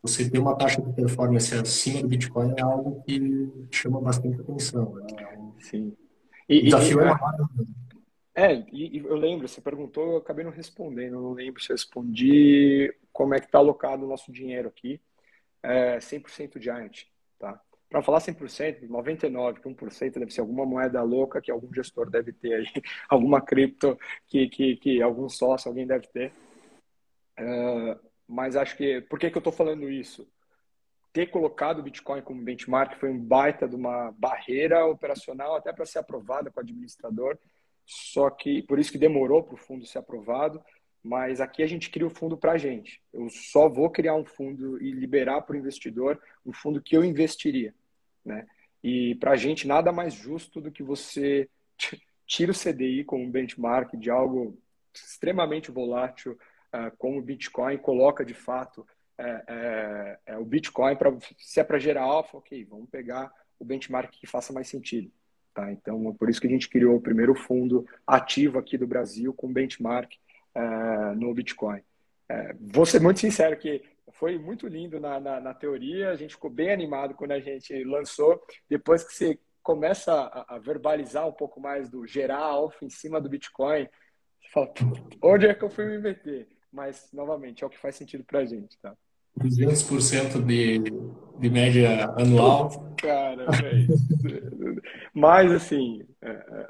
Speaker 2: você ter uma taxa de performance acima do Bitcoin é algo que chama bastante atenção. Né? É
Speaker 3: Sim.
Speaker 2: E, o desafio
Speaker 3: e,
Speaker 2: é
Speaker 3: É, e, e, eu lembro, você perguntou, eu acabei não respondendo, eu não lembro se eu respondi como é que está alocado o nosso dinheiro aqui. É 100% Giant, tá? para falar 100%, 99%, 1% deve ser alguma moeda louca que algum gestor deve ter aí, alguma cripto que, que, que algum sócio, alguém deve ter. Uh, mas acho que, por que, que eu estou falando isso? Ter colocado o Bitcoin como benchmark foi um baita de uma barreira operacional até para ser aprovada com o administrador, só que por isso que demorou para o fundo ser aprovado, mas aqui a gente cria o fundo para a gente. Eu só vou criar um fundo e liberar para o investidor um fundo que eu investiria. Né? E para a gente, nada mais justo do que você tira o CDI como benchmark de algo extremamente volátil, como o Bitcoin, coloca de fato é, é, é o Bitcoin, pra, se é para gerar alfa, ok, vamos pegar o benchmark que faça mais sentido. Tá? Então, por isso que a gente criou o primeiro fundo ativo aqui do Brasil com benchmark uh, no Bitcoin. Uh, vou ser muito sincero que foi muito lindo na, na, na, teoria, a gente ficou bem animado quando a gente lançou. Depois que você começa a, a verbalizar um pouco mais do gerar alfa em cima do Bitcoin, você fala, onde é que eu fui me meter? Mas, novamente, é o que faz sentido para a gente, tá?
Speaker 2: 200% de, de média anual.
Speaker 3: Cara, é Mas, assim, é, é,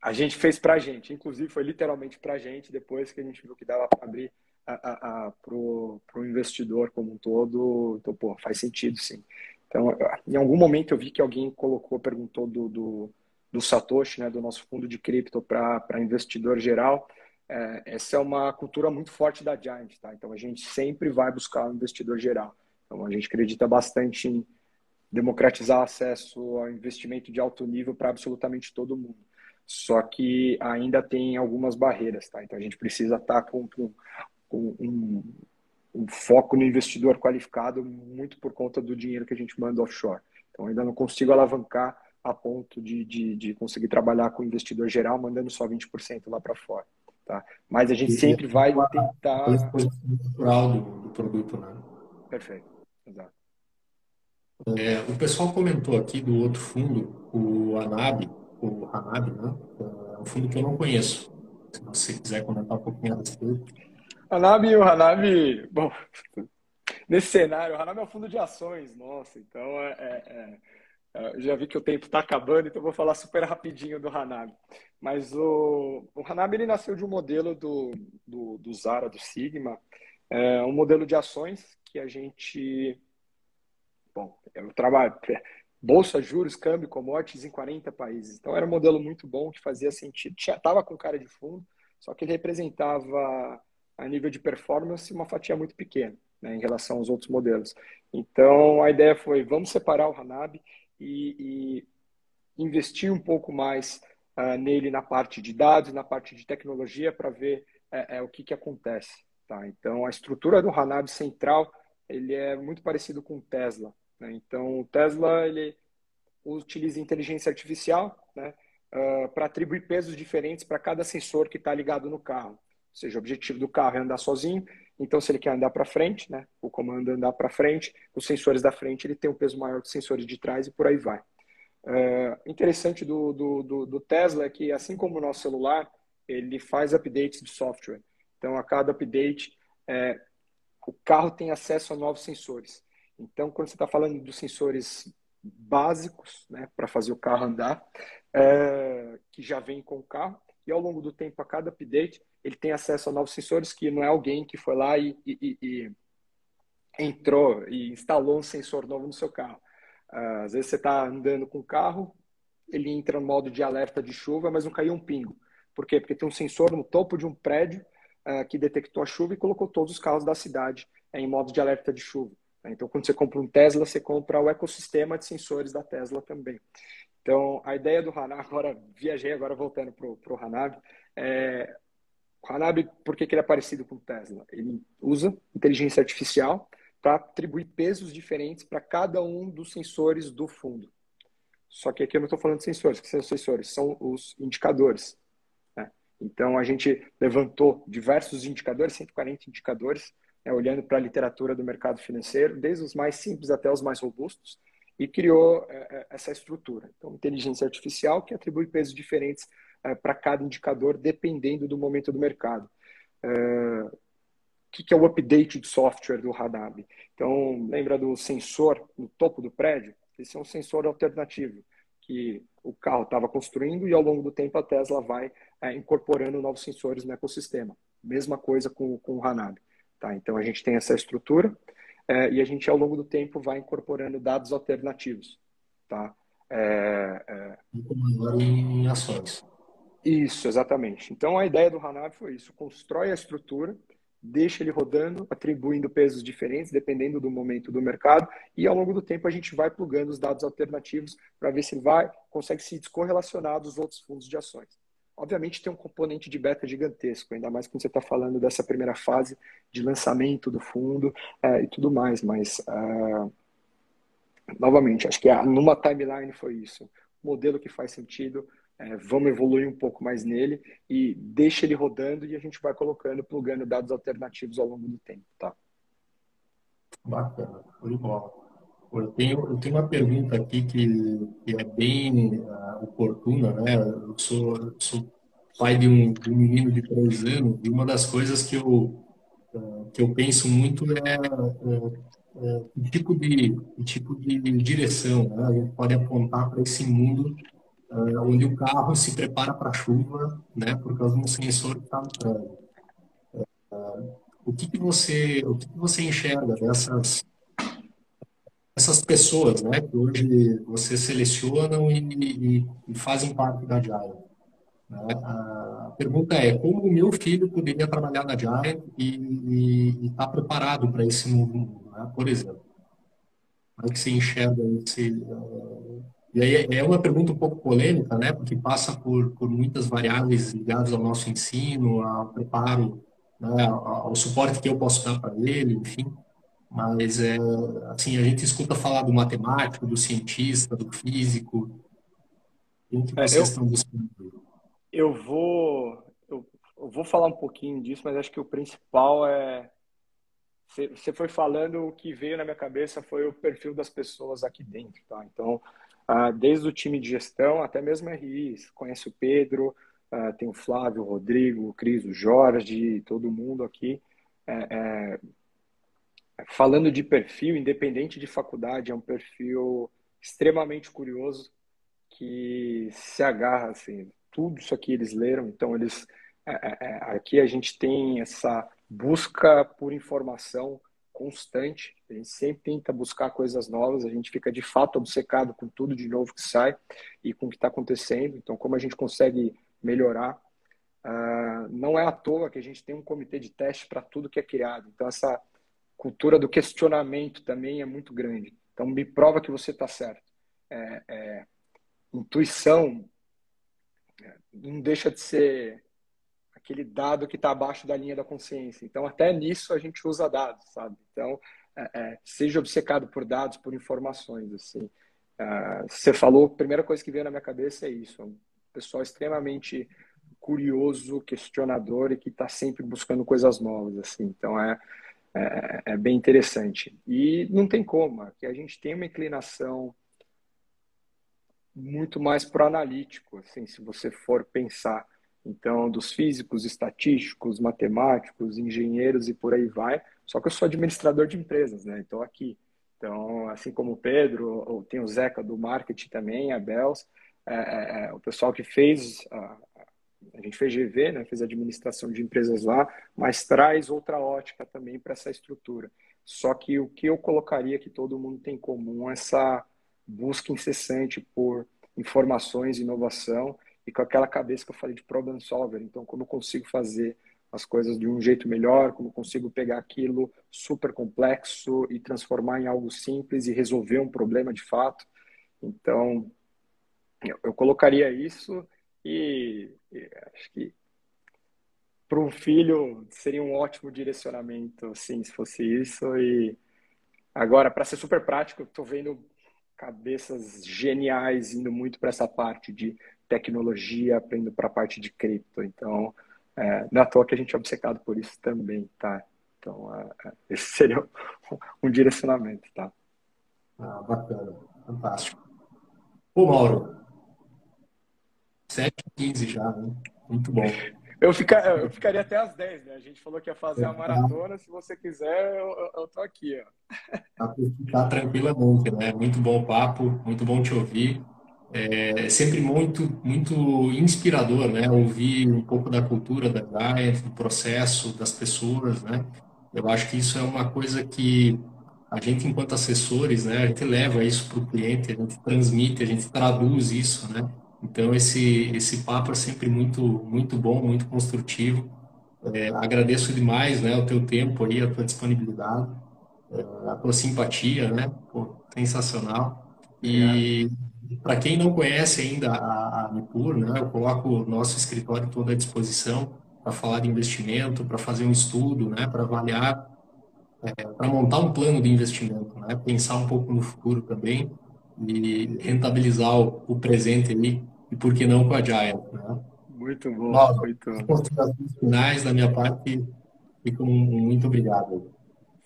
Speaker 3: a gente fez para a gente. Inclusive, foi literalmente para a gente, depois que a gente viu que dava para abrir para o investidor como um todo, então, pô, faz sentido, sim. Então, em algum momento eu vi que alguém colocou, perguntou do, do, do Satoshi, né, do nosso fundo de cripto para investidor geral. É, essa é uma cultura muito forte da Giant, tá? Então a gente sempre vai buscar um investidor geral. Então a gente acredita bastante em democratizar acesso ao investimento de alto nível para absolutamente todo mundo. Só que ainda tem algumas barreiras, tá? Então a gente precisa estar tá com, com, com um, um, foco no investidor qualificado muito por conta do dinheiro que a gente manda offshore. Então ainda não consigo alavancar a ponto de, de, de conseguir trabalhar com o investidor geral mandando só 20% lá para fora. Tá? Mas a gente sempre vai tentar.
Speaker 2: natural do, do produto, né?
Speaker 3: Perfeito, exato.
Speaker 2: É, o pessoal comentou aqui do outro fundo, o Anab, o Hanab, né? É um fundo que eu não conheço. Se você quiser comentar um pouquinho a respeito.
Speaker 3: Hanab, o Hanab, bom, nesse cenário, o Hanab é um fundo de ações, nossa, então é, é, é já vi que o tempo está acabando, então vou falar super rapidinho do Hanab. Mas o, o Hanab ele nasceu de um modelo do, do, do Zara, do Sigma, é um modelo de ações que a gente bom, eu trabalho bolsa, juros, câmbio, commodities em 40 países. Então era um modelo muito bom que fazia sentido. Estava com cara de fundo, só que ele representava a nível de performance uma fatia muito pequena né, em relação aos outros modelos. Então a ideia foi vamos separar o Hanab e, e investir um pouco mais uh, nele na parte de dados, na parte de tecnologia para ver é, é, o que, que acontece. Tá? Então a estrutura do Hanab central ele é muito parecido com o Tesla. Né? Então, o Tesla ele utiliza inteligência artificial né, uh, para atribuir pesos diferentes para cada sensor que está ligado no carro. Ou seja, o objetivo do carro é andar sozinho. Então, se ele quer andar para frente, né, o comando é andar para frente, os sensores da frente ele tem um peso maior que os sensores de trás e por aí vai. Uh, interessante do, do, do, do Tesla é que, assim como o nosso celular, ele faz updates de software. Então, a cada update, é, o carro tem acesso a novos sensores. Então, quando você está falando dos sensores básicos, né, para fazer o carro andar, é, que já vem com o carro, e ao longo do tempo, a cada update, ele tem acesso a novos sensores que não é alguém que foi lá e, e, e entrou e instalou um sensor novo no seu carro. Uh, às vezes você está andando com o carro, ele entra no modo de alerta de chuva, mas não caiu um pingo. Por quê? Porque tem um sensor no topo de um prédio uh, que detectou a chuva e colocou todos os carros da cidade uh, em modo de alerta de chuva. Né? Então, quando você compra um Tesla, você compra o ecossistema de sensores da Tesla também. Então, a ideia do Hanab, agora viajei, agora voltando para o Hanab, é, o Hanab, por que, que ele é parecido com o Tesla? Ele usa inteligência artificial para atribuir pesos diferentes para cada um dos sensores do fundo. Só que aqui eu não estou falando de sensores, que são os sensores, são os indicadores. Né? Então, a gente levantou diversos indicadores, 140 indicadores, né, olhando para a literatura do mercado financeiro, desde os mais simples até os mais robustos, e criou é, é essa estrutura. Então, inteligência artificial que atribui pesos diferentes é, para cada indicador, dependendo do momento do mercado. É, o que, que é o update de software do Radab? Então, lembra do sensor no topo do prédio? Esse é um sensor alternativo que o carro estava construindo e ao longo do tempo a Tesla vai é, incorporando novos sensores no ecossistema. Mesma coisa com, com o Hanab. Tá? Então a gente tem essa estrutura é, e a gente ao longo do tempo vai incorporando dados alternativos. Tá?
Speaker 2: É, é... em ações.
Speaker 3: Isso, exatamente. Então a ideia do Hanabi foi isso: constrói a estrutura, deixa ele rodando, atribuindo pesos diferentes, dependendo do momento do mercado, e ao longo do tempo a gente vai plugando os dados alternativos para ver se ele vai, consegue se descorrelacionar dos outros fundos de ações. Obviamente tem um componente de beta gigantesco, ainda mais quando você está falando dessa primeira fase de lançamento do fundo é, e tudo mais, mas uh, novamente, acho que numa timeline foi isso. Modelo que faz sentido, é, vamos evoluir um pouco mais nele e deixa ele rodando e a gente vai colocando, plugando dados alternativos ao longo do tempo, tá?
Speaker 2: Bacana, foi bom. Eu tenho, eu tenho uma pergunta aqui que, que é bem uh, oportuna, né? Eu sou, sou pai de um, de um, menino de três anos e uma das coisas que eu, uh, que eu penso muito é uh, tipo de, tipo de direção né? a gente pode apontar para esse mundo onde o carro se prepara para a chuva, né? Por causa de um sensor que está no trânsito. o que, que você o que, que você enxerga dessas essas pessoas, né, que hoje você selecionam e, e, e fazem parte da Agile? Né? A pergunta é como o meu filho poderia trabalhar na Giant e estar tá preparado para esse novo mundo, né? por exemplo. Como é que você enxerga esse... Uh... E aí é uma pergunta um pouco polêmica, né? porque passa por, por muitas variáveis ligadas ao nosso ensino, ao preparo, né? ao suporte que eu posso dar para ele, enfim. Mas, é, assim, a gente escuta falar do matemático, do cientista, do físico. O que vocês é, eu... estão buscando?
Speaker 3: Eu vou, eu, eu, vou falar um pouquinho disso, mas acho que o principal é. Você foi falando, o que veio na minha cabeça foi o perfil das pessoas aqui dentro, tá? Então, desde o time de gestão até mesmo a RI, conhece o Pedro, ah, tem o Flávio, o Rodrigo, o Cris, o Jorge, todo mundo aqui. É, é, falando de perfil, independente de faculdade, é um perfil extremamente curioso que se agarra assim tudo isso aqui eles leram, então eles é, é, é, aqui a gente tem essa busca por informação constante, a gente sempre tenta buscar coisas novas, a gente fica de fato obcecado com tudo de novo que sai e com o que está acontecendo, então como a gente consegue melhorar. Uh, não é à toa que a gente tem um comitê de teste para tudo que é criado, então essa cultura do questionamento também é muito grande. Então me prova que você está certo. É, é, intuição não deixa de ser aquele dado que está abaixo da linha da consciência. Então, até nisso a gente usa dados, sabe? Então, é, é, seja obcecado por dados, por informações, assim. Uh, você falou, a primeira coisa que veio na minha cabeça é isso. É um pessoal extremamente curioso, questionador e que está sempre buscando coisas novas, assim. Então, é, é, é, bem interessante. E não tem como, que a gente tem uma inclinação muito mais pro analítico, assim, se você for pensar. Então, dos físicos, estatísticos, matemáticos, engenheiros e por aí vai. Só que eu sou administrador de empresas, né? Então, aqui. Então, assim como o Pedro, tem o Zeca do marketing também, a Bels, é, é, é, o pessoal que fez, a, a gente fez GV, né? Fez administração de empresas lá, mas traz outra ótica também para essa estrutura. Só que o que eu colocaria que todo mundo tem em comum é essa busca incessante por informações, inovação e com aquela cabeça que eu falei de problem solver. Então, como eu consigo fazer as coisas de um jeito melhor, como eu consigo pegar aquilo super complexo e transformar em algo simples e resolver um problema de fato. Então, eu, colocaria isso e, e acho que para um filho seria um ótimo direcionamento, assim, se fosse isso. E agora, para ser super prático, estou vendo cabeças geniais indo muito para essa parte de tecnologia, indo para a parte de cripto. Então, é, não é toa que a gente é obcecado por isso também, tá? Então, é, é esse seria um, direcionamento, tá?
Speaker 2: Ah, bacana, fantástico. Ô, Mauro, 7h15 já, né? Muito bom.
Speaker 3: Eu, fica, eu ficaria até às 10, né? A gente falou que ia fazer a maratona. Se você quiser, eu, eu tô aqui, ó.
Speaker 2: Tá, tá tranquilamente, né? Muito bom papo, muito bom te ouvir. É sempre muito, muito inspirador, né? Ouvir um pouco da cultura da Giant, do processo, das pessoas, né? Eu acho que isso é uma coisa que a gente, enquanto assessores, né? A gente leva isso para o cliente, a gente transmite, a gente traduz isso, né? Então esse esse papo é sempre muito muito bom, muito construtivo. É, agradeço demais, né, o teu tempo aí, a tua disponibilidade, é, a tua simpatia, né, Pô, sensacional. E é. Para quem não conhece ainda a, a Nipur, né, eu coloco o nosso escritório todo à disposição para falar de investimento, para fazer um estudo, né, para avaliar, é, para montar um plano de investimento, né, pensar um pouco no futuro também e rentabilizar o, o presente ali e por que não com a Giant, né?
Speaker 3: Muito bom, Nossa, muito
Speaker 2: Considerações finais da minha parte, fico muito obrigado.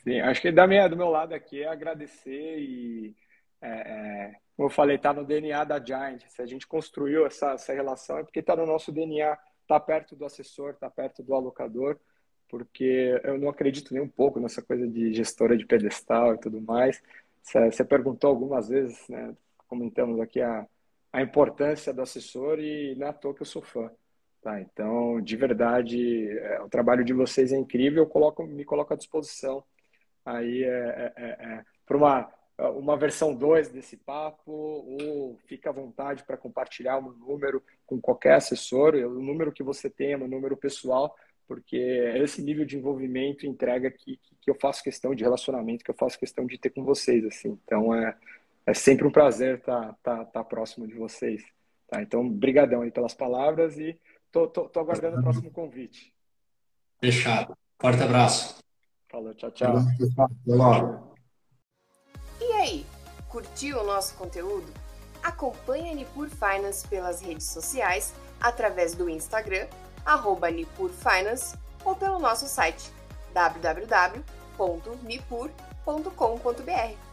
Speaker 3: Sim, acho que da minha, do meu lado aqui é agradecer e, é, é, como eu falei, está no DNA da Giant. Se a gente construiu essa, essa relação é porque está no nosso DNA, está perto do assessor, está perto do alocador, porque eu não acredito nem um pouco nessa coisa de gestora de pedestal e tudo mais. Você perguntou algumas vezes, né, comentamos aqui a, a importância do assessor e não é toa que eu sou fã. Tá? Então, de verdade, é, o trabalho de vocês é incrível, eu coloco, me coloco à disposição aí é, é, é, é para uma uma versão 2 desse papo, ou fica à vontade para compartilhar o meu número com qualquer assessor, o número que você tenha, meu número pessoal, porque é esse nível de envolvimento e entrega que, que eu faço questão de relacionamento, que eu faço questão de ter com vocês, assim. Então, é, é sempre um prazer estar tá, tá, tá próximo de vocês. Tá? Então, brigadão aí pelas palavras e tô, tô, tô aguardando o próximo convite.
Speaker 2: Fechado. Forte abraço.
Speaker 3: Falou, tchau, tchau.
Speaker 2: Até logo.
Speaker 1: Curtiu o nosso conteúdo? Acompanhe a Nipur Finance pelas redes sociais, através do Instagram, arroba Nipur Finance, ou pelo nosso site www.nipur.com.br.